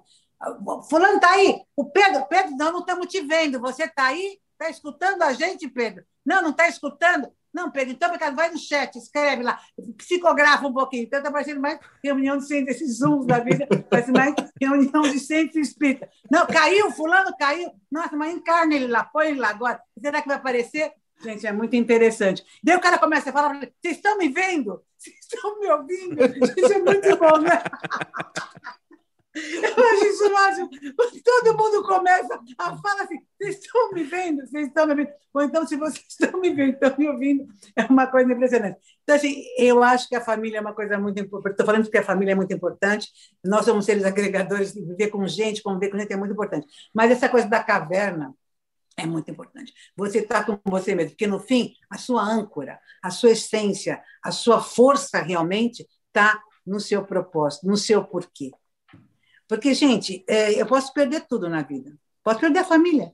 Fulano está aí. O Pedro, Pedro, nós não estamos te vendo. Você está aí? Está escutando a gente, Pedro? Não, não está escutando? Não, Pedro, então vai no chat, escreve lá, psicografa um pouquinho. Então está parecendo mais reunião de centro, esses zooms da vida, parece mais reunião de centro espírita. Não, caiu, fulano caiu. Nossa, mas encarna ele lá, põe ele lá agora. Será que vai aparecer? Gente, é muito interessante. Daí o cara começa a falar, vocês estão me vendo? Vocês estão me ouvindo? Isso é muito bom, né? Eu acho máximo. Todo mundo começa a falar assim: vocês estão me vendo? Vocês estão me vendo? Ou então, se vocês estão me vendo, estão me ouvindo, é uma coisa impressionante. Então, assim, eu acho que a família é uma coisa muito importante. Estou falando que a família é muito importante. Nós somos seres agregadores, viver com gente, conviver com gente é muito importante. Mas essa coisa da caverna, é muito importante. Você está com você mesmo, porque no fim, a sua âncora, a sua essência, a sua força realmente está no seu propósito, no seu porquê. Porque, gente, é, eu posso perder tudo na vida. Posso perder a família.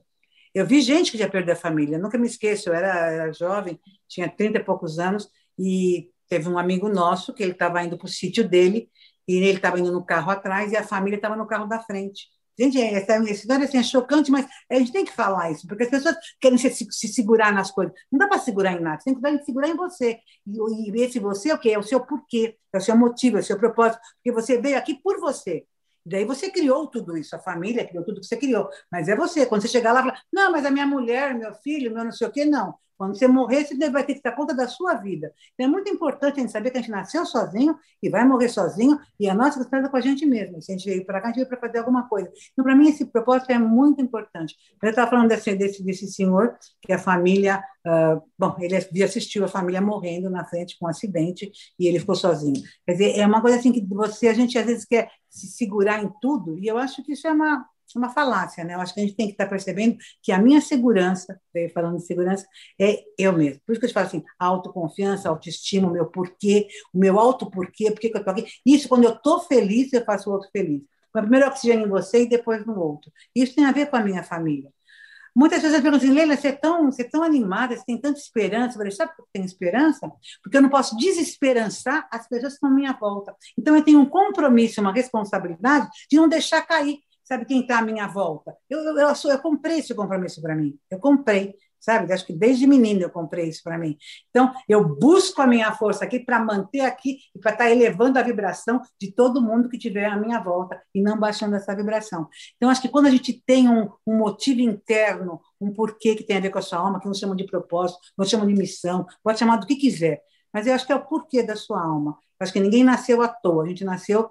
Eu vi gente que já perdeu a família. Nunca me esqueço, eu era, era jovem, tinha 30 e poucos anos, e teve um amigo nosso que ele estava indo para o sítio dele, e ele estava indo no carro atrás, e a família estava no carro da frente. Gente, essa, essa história assim, é chocante, mas a gente tem que falar isso, porque as pessoas querem se, se segurar nas coisas. Não dá para segurar em nada, você tem que segurar em você. E, e esse você é o quê? É o seu porquê, é o seu motivo, é o seu propósito, porque você veio aqui por você. Daí você criou tudo isso, a família criou tudo que você criou. Mas é você. Quando você chegar lá, fala, não, mas a minha mulher, meu filho, meu não sei o quê, não. Quando você morrer, você vai ter que dar conta da sua vida. Então, é muito importante a gente saber que a gente nasceu sozinho e vai morrer sozinho, e a nossa responsabilidade é com a gente mesmo. Se a gente veio para cá, a gente veio para fazer alguma coisa. Então, para mim, esse propósito é muito importante. Eu estava falando desse, desse, desse senhor, que a família. Uh, bom, ele assistiu a família morrendo na frente com um acidente e ele ficou sozinho. Quer dizer, é uma coisa assim que você, a gente às vezes quer se segurar em tudo, e eu acho que isso é uma, uma falácia, né? Eu acho que a gente tem que estar percebendo que a minha segurança, falando de segurança, é eu mesmo. Por isso que eu falo assim, autoconfiança, autoestima, o meu porquê, o meu auto porquê, por que eu estou aqui. Isso, quando eu estou feliz, eu faço o outro feliz. Primeiro oxigênio em você e depois no outro. Isso tem a ver com a minha família. Muitas pessoas perguntam assim, Leila, você é tão, você é tão animada, você tem tanta esperança. Eu falei, sabe por que eu tenho esperança? Porque eu não posso desesperançar as pessoas que estão à minha volta. Então, eu tenho um compromisso, uma responsabilidade de não deixar cair. Sabe quem está à minha volta? Eu, eu, eu, eu comprei esse compromisso para mim. Eu comprei sabe? Acho que desde menino eu comprei isso para mim. Então, eu busco a minha força aqui para manter aqui e para estar tá elevando a vibração de todo mundo que tiver à minha volta e não baixando essa vibração. Então, acho que quando a gente tem um, um motivo interno, um porquê que tem a ver com a sua alma, que não chama de propósito, não chama de missão, pode chamar do que quiser, mas eu acho que é o porquê da sua alma. Acho que ninguém nasceu à toa, a gente nasceu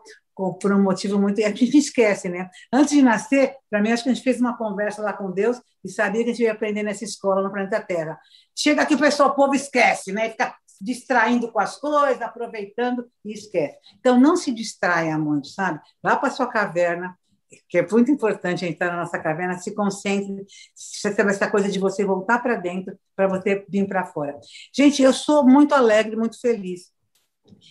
por um motivo muito. A gente esquece, né? Antes de nascer, para mim, acho que a gente fez uma conversa lá com Deus e sabia que a gente ia aprender nessa escola no planeta Terra. Chega aqui, o pessoal, o povo esquece, né? Fica distraindo com as coisas, aproveitando e esquece. Então, não se distraia muito, sabe? Vá para sua caverna, que é muito importante entrar na nossa caverna, se concentre, sabe essa coisa de você voltar para dentro para você vir para fora. Gente, eu sou muito alegre, muito feliz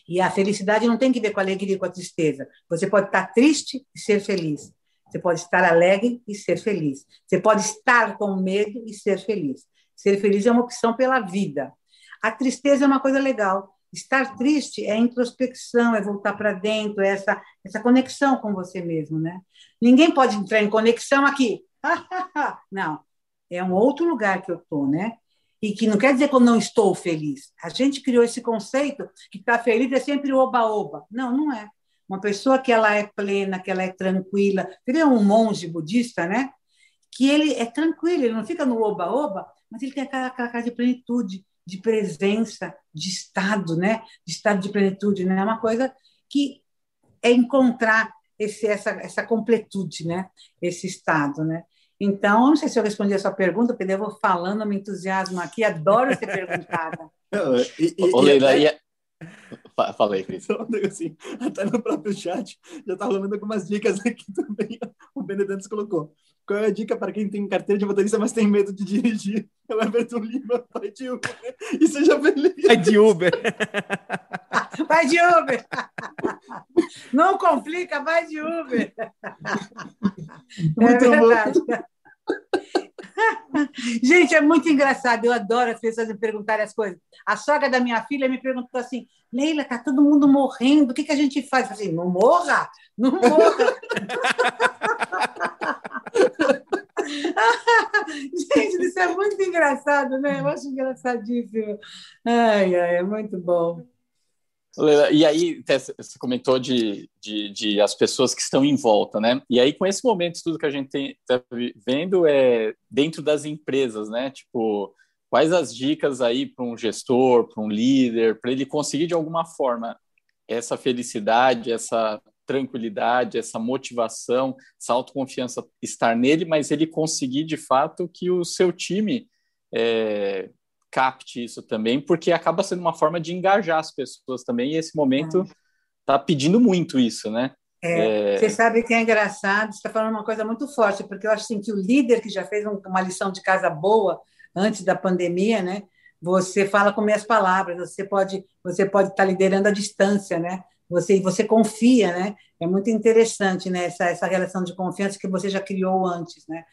e a felicidade não tem que ver com a alegria e com a tristeza. Você pode estar triste e ser feliz. Você pode estar alegre e ser feliz. Você pode estar com medo e ser feliz. Ser feliz é uma opção pela vida. A tristeza é uma coisa legal. Estar triste é introspecção, é voltar para dentro, é essa, essa conexão com você mesmo, né? Ninguém pode entrar em conexão aqui. não, é um outro lugar que eu estou, né? E que não quer dizer que eu não estou feliz. A gente criou esse conceito que estar tá feliz é sempre oba-oba. Não, não é. Uma pessoa que ela é plena, que ela é tranquila. Teria um monge budista, né? Que ele é tranquilo, ele não fica no oba-oba, mas ele tem aquela, aquela cara de plenitude, de presença, de estado, né? De estado de plenitude, né? É uma coisa que é encontrar esse, essa, essa completude, né? Esse estado, né? Então, não sei se eu respondi a sua pergunta, porque eu vou falando, me entusiasmo aqui, adoro ser perguntada. e, e, Ô, Leila, e, até... Fala aí, Cris. Assim, até no próprio chat já está rolando algumas dicas aqui também. O Benedantes colocou. Qual é a dica para quem tem carteira de motorista, mas tem medo de dirigir? É o Everton Lima, vai de Uber. E seja feliz. Vai de Uber. Vai de Uber. Não complica, vai de Uber. Muito é verdade. Bom. Gente, é muito engraçado. Eu adoro as pessoas me perguntarem as coisas. A sogra da minha filha me perguntou assim: Leila, tá todo mundo morrendo, o que, que a gente faz? Eu falei assim, não morra, não morra. gente, isso é muito engraçado, né? Eu acho engraçadíssimo. Ai, ai, é muito bom. E aí, você comentou de, de, de, as pessoas que estão em volta, né? E aí, com esse momento, tudo que a gente está vendo é dentro das empresas, né? Tipo, quais as dicas aí para um gestor, para um líder, para ele conseguir de alguma forma essa felicidade, essa tranquilidade, essa motivação, essa autoconfiança estar nele, mas ele conseguir de fato que o seu time é, capte isso também, porque acaba sendo uma forma de engajar as pessoas também, e esse momento está é. pedindo muito isso, né? É, é... Você sabe que é engraçado, você está falando uma coisa muito forte, porque eu acho assim, que o líder que já fez uma lição de casa boa antes da pandemia, né? Você fala com minhas palavras, você pode você pode estar tá liderando à distância, né? Você você confia, né? É muito interessante, né? Essa, essa relação de confiança que você já criou antes, né?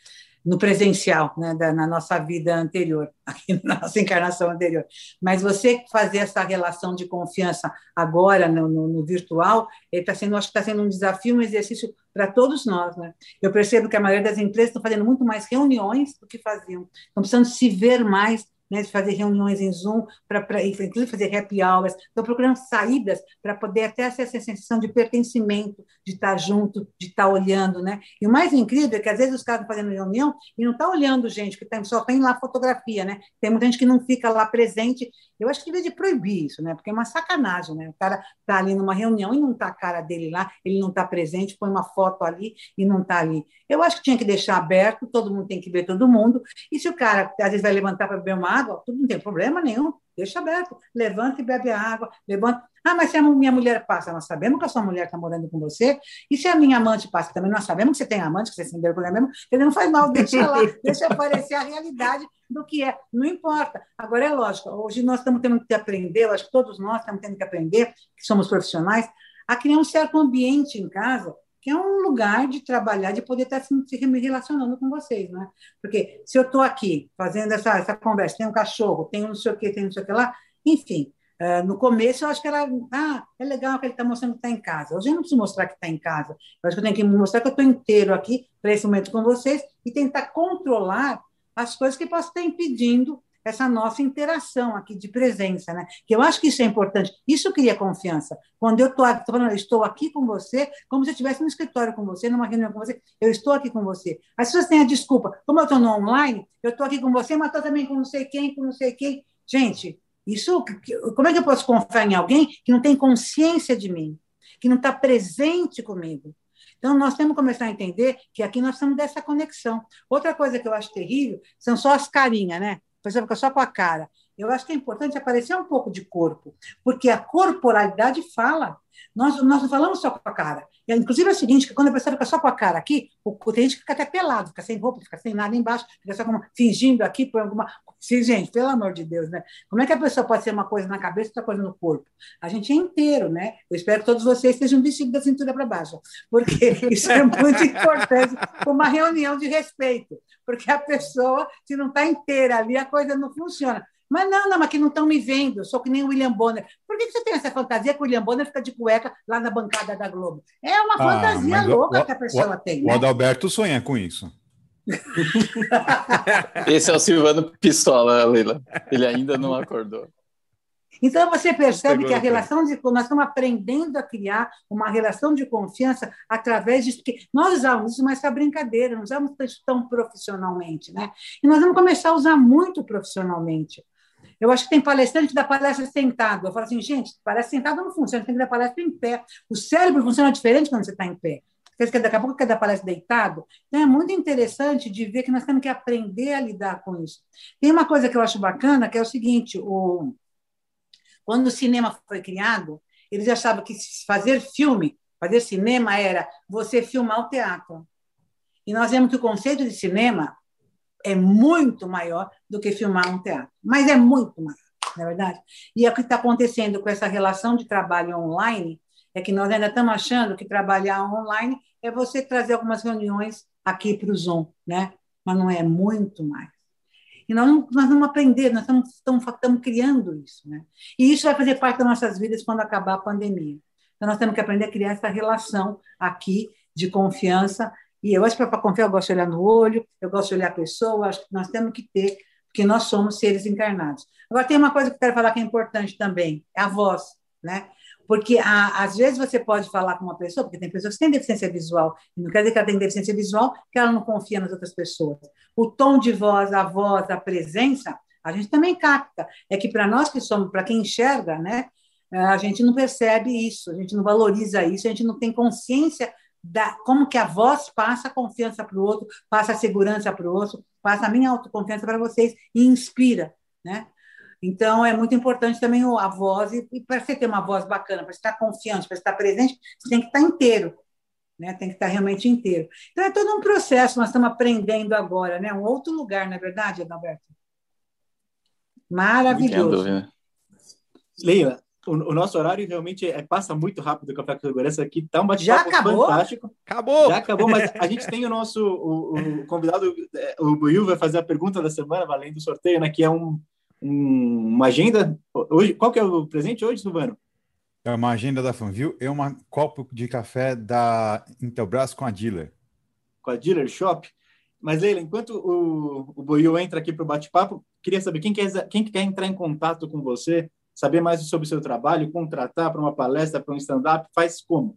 No presencial, né, da, na nossa vida anterior, aqui na nossa encarnação anterior. Mas você fazer essa relação de confiança agora no, no, no virtual, está sendo, acho que está sendo um desafio, um exercício para todos nós, né? Eu percebo que a maioria das empresas estão fazendo muito mais reuniões do que faziam, estão precisando se ver mais né, de fazer reuniões em Zoom, para inclusive fazer happy hours. Estou procurando saídas para poder até essa sensação de pertencimento, de estar junto, de estar olhando. Né? E o mais incrível é que às vezes os caras estão fazendo reunião e não estão olhando gente, que tem, só tem lá fotografia. Né? Tem muita gente que não fica lá presente. Eu acho que devia de proibir isso, né? porque é uma sacanagem. Né? O cara está ali numa reunião e não está a cara dele lá, ele não está presente, põe uma foto ali e não está ali. Eu acho que tinha que deixar aberto, todo mundo tem que ver todo mundo. E se o cara às vezes vai levantar para beber uma água, tudo não tem problema nenhum, deixa aberto. Levanta e bebe a água, levanta. Ah, mas se a minha mulher passa, nós sabemos que a sua mulher está morando com você. E se a minha amante passa também, nós sabemos que você tem amante, que você tem vergonha mesmo. Ele não faz mal, deixa lá, deixa aparecer a realidade do que é. Não importa. Agora, é lógico, hoje nós estamos tendo que aprender, eu acho que todos nós estamos tendo que aprender, que somos profissionais, a criar um certo ambiente em casa que é um lugar de trabalhar, de poder estar se me relacionando com vocês, né? Porque se eu estou aqui fazendo essa, essa conversa, tem um cachorro, tem um não sei o que, tem um não sei o que lá, enfim, uh, no começo eu acho que era, ah, é legal que ele está mostrando que está em casa. Hoje eu não preciso mostrar que está em casa, eu acho que eu tenho que mostrar que eu estou inteiro aqui para esse momento com vocês e tentar controlar as coisas que possam estar impedindo essa nossa interação aqui de presença, né? Que eu acho que isso é importante. Isso cria confiança. Quando eu estou falando, estou aqui com você, como se eu estivesse no escritório com você, numa reunião com você, eu estou aqui com você. As pessoas têm a desculpa, como eu estou no online, eu estou aqui com você, mas estou também com não sei quem, com não sei quem. Gente, isso, como é que eu posso confiar em alguém que não tem consciência de mim, que não está presente comigo? Então, nós temos que começar a entender que aqui nós estamos dessa conexão. Outra coisa que eu acho terrível são só as carinhas, né? Por exemplo, só com a cara. Eu acho que é importante aparecer um pouco de corpo, porque a corporalidade fala. Nós, nós não falamos só com a cara. E, inclusive é o seguinte, que quando a pessoa fica só com a cara aqui, o, tem gente que fica até pelado, fica sem roupa, fica sem nada embaixo, fica só como, fingindo aqui por alguma... Sim, gente, pelo amor de Deus, né? Como é que a pessoa pode ser uma coisa na cabeça e outra coisa no corpo? A gente é inteiro, né? Eu espero que todos vocês estejam vestidos da cintura para baixo, porque isso é muito importante para uma reunião de respeito, porque a pessoa, se não está inteira ali, a coisa não funciona. Mas não, não, mas que não estão me vendo, sou que nem o William Bonner. Por que você tem essa fantasia que o William Bonner fica de cueca lá na bancada da Globo? É uma ah, fantasia louca o, que a pessoa o, tem. O né? Adalberto sonha com isso. Esse é o Silvano Pistola, Leila. Ele ainda não acordou. Então você percebe que a relação de nós estamos aprendendo a criar uma relação de confiança através disso, porque nós usamos isso mais para brincadeira, não usamos isso tão profissionalmente, né? E nós vamos começar a usar muito profissionalmente. Eu acho que tem palestrante da palestra sentado. Eu falo assim, gente, palestra sentado não funciona, tem que dar palestra em pé. O cérebro funciona diferente quando você está em pé. Porque daqui a pouco dar palestra deitado. Então, é muito interessante de ver que nós temos que aprender a lidar com isso. Tem uma coisa que eu acho bacana, que é o seguinte, o quando o cinema foi criado, eles achavam que fazer filme, fazer cinema era você filmar o teatro. E nós vemos que o conceito de cinema é muito maior do que filmar um teatro. Mas é muito maior, não é verdade? E é o que está acontecendo com essa relação de trabalho online, é que nós ainda estamos achando que trabalhar online é você trazer algumas reuniões aqui para o Zoom, né? Mas não é muito mais. E nós, não, nós vamos aprender, nós estamos, estamos, estamos criando isso. Né? E isso vai fazer parte das nossas vidas quando acabar a pandemia. Então, nós temos que aprender a criar essa relação aqui de confiança. E eu acho que para confiar, eu gosto de olhar no olho, eu gosto de olhar a pessoa, acho que nós temos que ter, porque nós somos seres encarnados. Agora, tem uma coisa que eu quero falar que é importante também, é a voz. Né? Porque a, às vezes você pode falar com uma pessoa, porque tem pessoas que têm deficiência visual, e não quer dizer que ela tem deficiência visual, que ela não confia nas outras pessoas. O tom de voz, a voz, a presença, a gente também capta. É que para nós que somos, para quem enxerga, né, a gente não percebe isso, a gente não valoriza isso, a gente não tem consciência da como que a voz passa a confiança para o outro, passa a segurança para o outro, passa a minha autoconfiança para vocês e inspira, né? Então, é muito importante também a voz, e, e para você ter uma voz bacana, para estar confiante, para estar presente, você tem que estar inteiro, né? tem que estar realmente inteiro. Então, é todo um processo, nós estamos aprendendo agora, né? um outro lugar, não é verdade, Adalberto? Maravilhoso. Leila, o, o, nosso horário realmente é, passa muito rápido o Café com Segurança aqui. Tá um bate-papo fantástico. Acabou! Já acabou, mas a gente tem o nosso o, o convidado, é, o Buiu, vai fazer a pergunta da semana, valendo o sorteio, né? Que é um, um, uma agenda. Hoje, qual que é o presente hoje, Silvano? É uma agenda da Fanville e um copo de café da Intelbras com a Dealer. Com a Dealer Shop. Mas, Leila, enquanto o, o Boiu entra aqui para o bate-papo, queria saber quem quer, quem quer entrar em contato com você, saber mais sobre o seu trabalho, contratar para uma palestra, para um stand-up, faz como?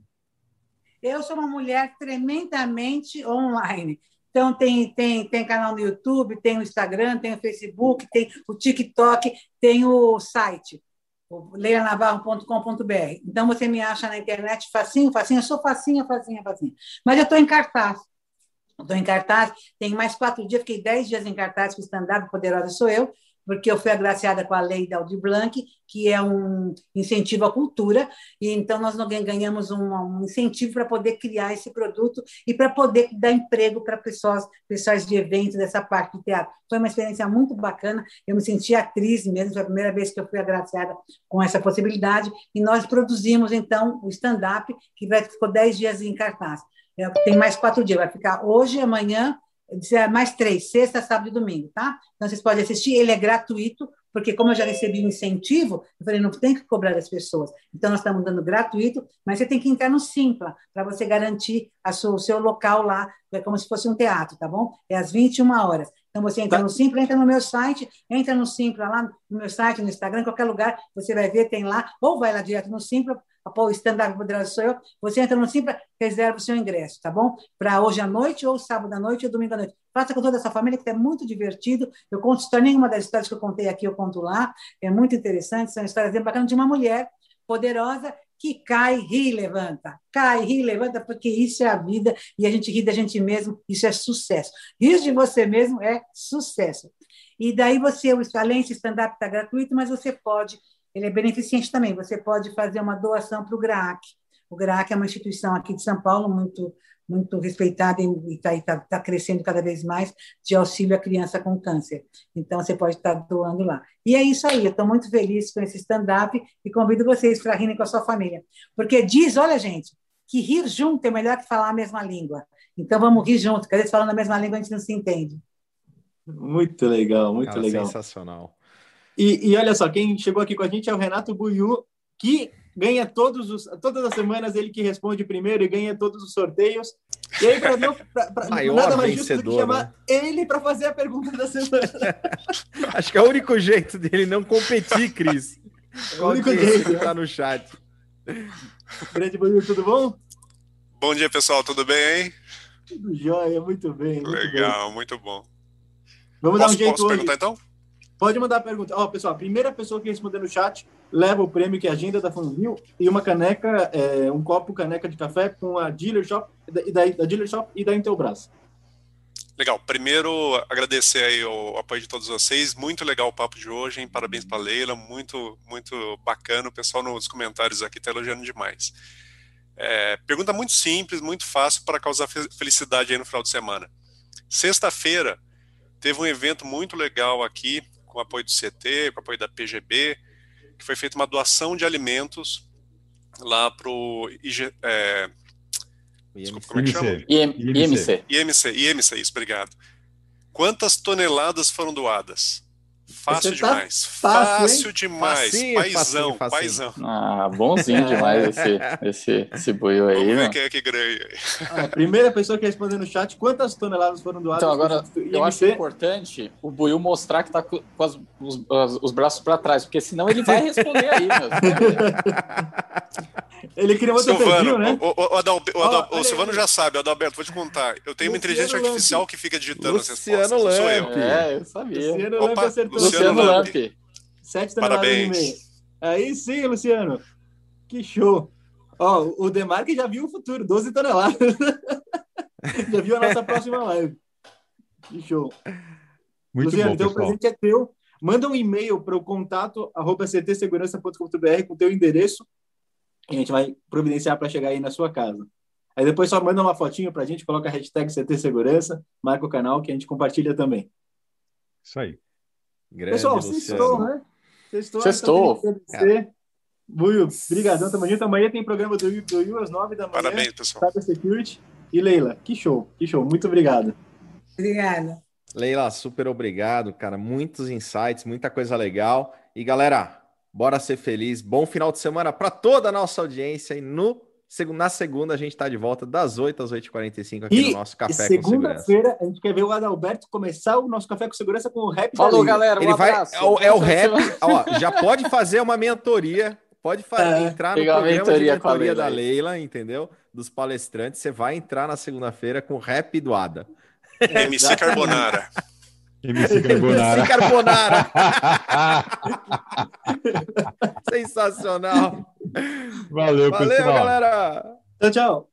Eu sou uma mulher tremendamente online. Então, tem, tem, tem canal no YouTube, tem o Instagram, tem o Facebook, tem o TikTok, tem o site, leianavarro.com.br. Então, você me acha na internet facinho, facinho. Eu sou facinha, facinha, facinha. Mas eu estou em cartaz. Estou em cartaz, tem mais quatro dias, fiquei dez dias em cartaz com o stand-up Poderosa Sou Eu, porque eu fui agraciada com a lei da Aldir Blanc, que é um incentivo à cultura, e então nós ganhamos um, um incentivo para poder criar esse produto e para poder dar emprego para pessoas, pessoas de eventos dessa parte do teatro. Foi uma experiência muito bacana, eu me senti atriz mesmo, foi a primeira vez que eu fui agraciada com essa possibilidade, e nós produzimos então o stand-up, que vai, ficou dez dias em cartaz. Tem mais quatro dias, vai ficar hoje, amanhã mais três, sexta, sábado e domingo, tá? Então vocês podem assistir, ele é gratuito, porque como eu já recebi um incentivo, eu falei, não tem que cobrar das pessoas. Então nós estamos dando gratuito, mas você tem que entrar no Simpla para você garantir a sua, o seu local lá, é como se fosse um teatro, tá bom? É às 21 horas. Então você entra tá. no Simpla, entra no meu site, entra no Simpla lá no meu site, no Instagram, em qualquer lugar, você vai ver, tem lá, ou vai lá direto no Simpla, o stand-up poderoso sou eu, você entra no Simpla, reserva o seu ingresso, tá bom? Para hoje à noite, ou sábado à noite, ou domingo à noite. Faça com toda essa família, que é muito divertido. Eu conto história, nenhuma das histórias que eu contei aqui, eu conto lá. É muito interessante, são histórias bem bacanas de uma mulher poderosa que cai, ri levanta. Cai, ri levanta, porque isso é a vida e a gente ri da gente mesmo, isso é sucesso. Rir de você mesmo é sucesso. E daí você, além de stand-up está gratuito, mas você pode ele é beneficente também. Você pode fazer uma doação para o GRAAC. O GRAAC é uma instituição aqui de São Paulo muito muito respeitada e está tá, tá crescendo cada vez mais de auxílio à criança com câncer. Então, você pode estar tá doando lá. E é isso aí, eu estou muito feliz com esse stand-up e convido vocês para rirem com a sua família. Porque diz, olha, gente, que rir junto é melhor que falar a mesma língua. Então, vamos rir junto, porque às vezes falando a mesma língua a gente não se entende. Muito legal, muito Cara, legal. Sensacional. E, e, olha só, quem chegou aqui com a gente é o Renato Buiu, que ganha todos os, todas as semanas, ele que responde primeiro e ganha todos os sorteios. E aí, para ver, pra, pra, nada mais justo do que chamar né? ele para fazer a pergunta da semana. Acho que é o único jeito dele não competir, Cris. É o único jeito. Que tá no chat. Grande Bonito, tudo bom? Bom dia, pessoal. Tudo bem, hein? Tudo jóia, muito bem. Muito Legal, bem. muito bom. Vamos posso, dar um jeito posso hoje. perguntar, então? Pode mandar pergunta. Ó, pessoal, a primeira pessoa que responder no chat leva o prêmio que é a agenda da Funville e uma caneca, é, um copo caneca de café com a Dealer Shop, da, da Dealer Shop e da Intelbras. Legal. Primeiro, agradecer aí o apoio de todos vocês. Muito legal o papo de hoje, hein? Parabéns para Leila. Muito, muito bacana. O pessoal nos comentários aqui está elogiando demais. É, pergunta muito simples, muito fácil para causar felicidade aí no final de semana. Sexta-feira teve um evento muito legal aqui com apoio do CT, com apoio da PGB, que foi feita uma doação de alimentos lá para o IG, é, desculpa, como é que chama? IMC. IMC, IMC, isso, obrigado. Quantas toneladas foram doadas? Fácil tá demais. Fácil, fácil demais. Facinho, paizão, facinho, paizão. Ah, bonzinho demais esse, esse, esse buio aí. Vamos ver quem é que ganha. Ah, a primeira pessoa que respondeu no chat, quantas toneladas foram doadas? Então, agora, eu acho importante o buio mostrar que tá com as, os, os, braços para trás, porque senão ele vai responder aí, meu. Ele queria outro Silvano, né? O, o, o, Adal, o, Adal, oh, o Silvano já sabe, Adalberto, vou te contar. Eu tenho Luciano uma inteligência artificial Lamp. que fica digitando Luciano as respostas. Lamp. Sou eu. É, eu sabia. Luciano Opa, Lamp acertou. Luciano, Luciano Lamp. Sete Parabéns. Aí sim, Luciano. Que show. Ó, o Demarque já viu o futuro, 12 toneladas. já viu a nossa próxima live. Que show. Muito Luciano, bom, então pessoal. o presente é teu. Manda um e-mail para o contato arroba ctsegurança.com.br com teu endereço e a gente vai providenciar para chegar aí na sua casa. Aí depois só manda uma fotinho para a gente, coloca a hashtag CT Segurança, marca o canal que a gente compartilha também. Isso aí. Grande Pessoal, sextou, né? Sextou. Sextou. É. Buio, brigadão, tamo junto. Amanhã tem programa do Yu às nove da manhã. Parabéns, pessoal. Cyber Security. E Leila, que show, que show. Muito obrigado. Obrigada. Leila, super obrigado, cara. Muitos insights, muita coisa legal. E galera, Bora ser feliz. Bom final de semana para toda a nossa audiência. E no, na segunda a gente está de volta das 8 às 8h45 aqui e no nosso Café com Segurança. Segunda-feira a gente quer ver o Adalberto começar o nosso Café com Segurança com o rap Falou, galera. Um Ele abraço. vai, é, o, é o rap. ó, já pode fazer uma mentoria. Pode fazer, é, entrar no programa mentoria de mentoria da Leila, entendeu? Dos palestrantes. Você vai entrar na segunda-feira com o rap do Ada. MC Carbonara. MC Carbonara. MC Carbonara. Sensacional. Valeu, Valeu pessoal. galera. Tchau, tchau.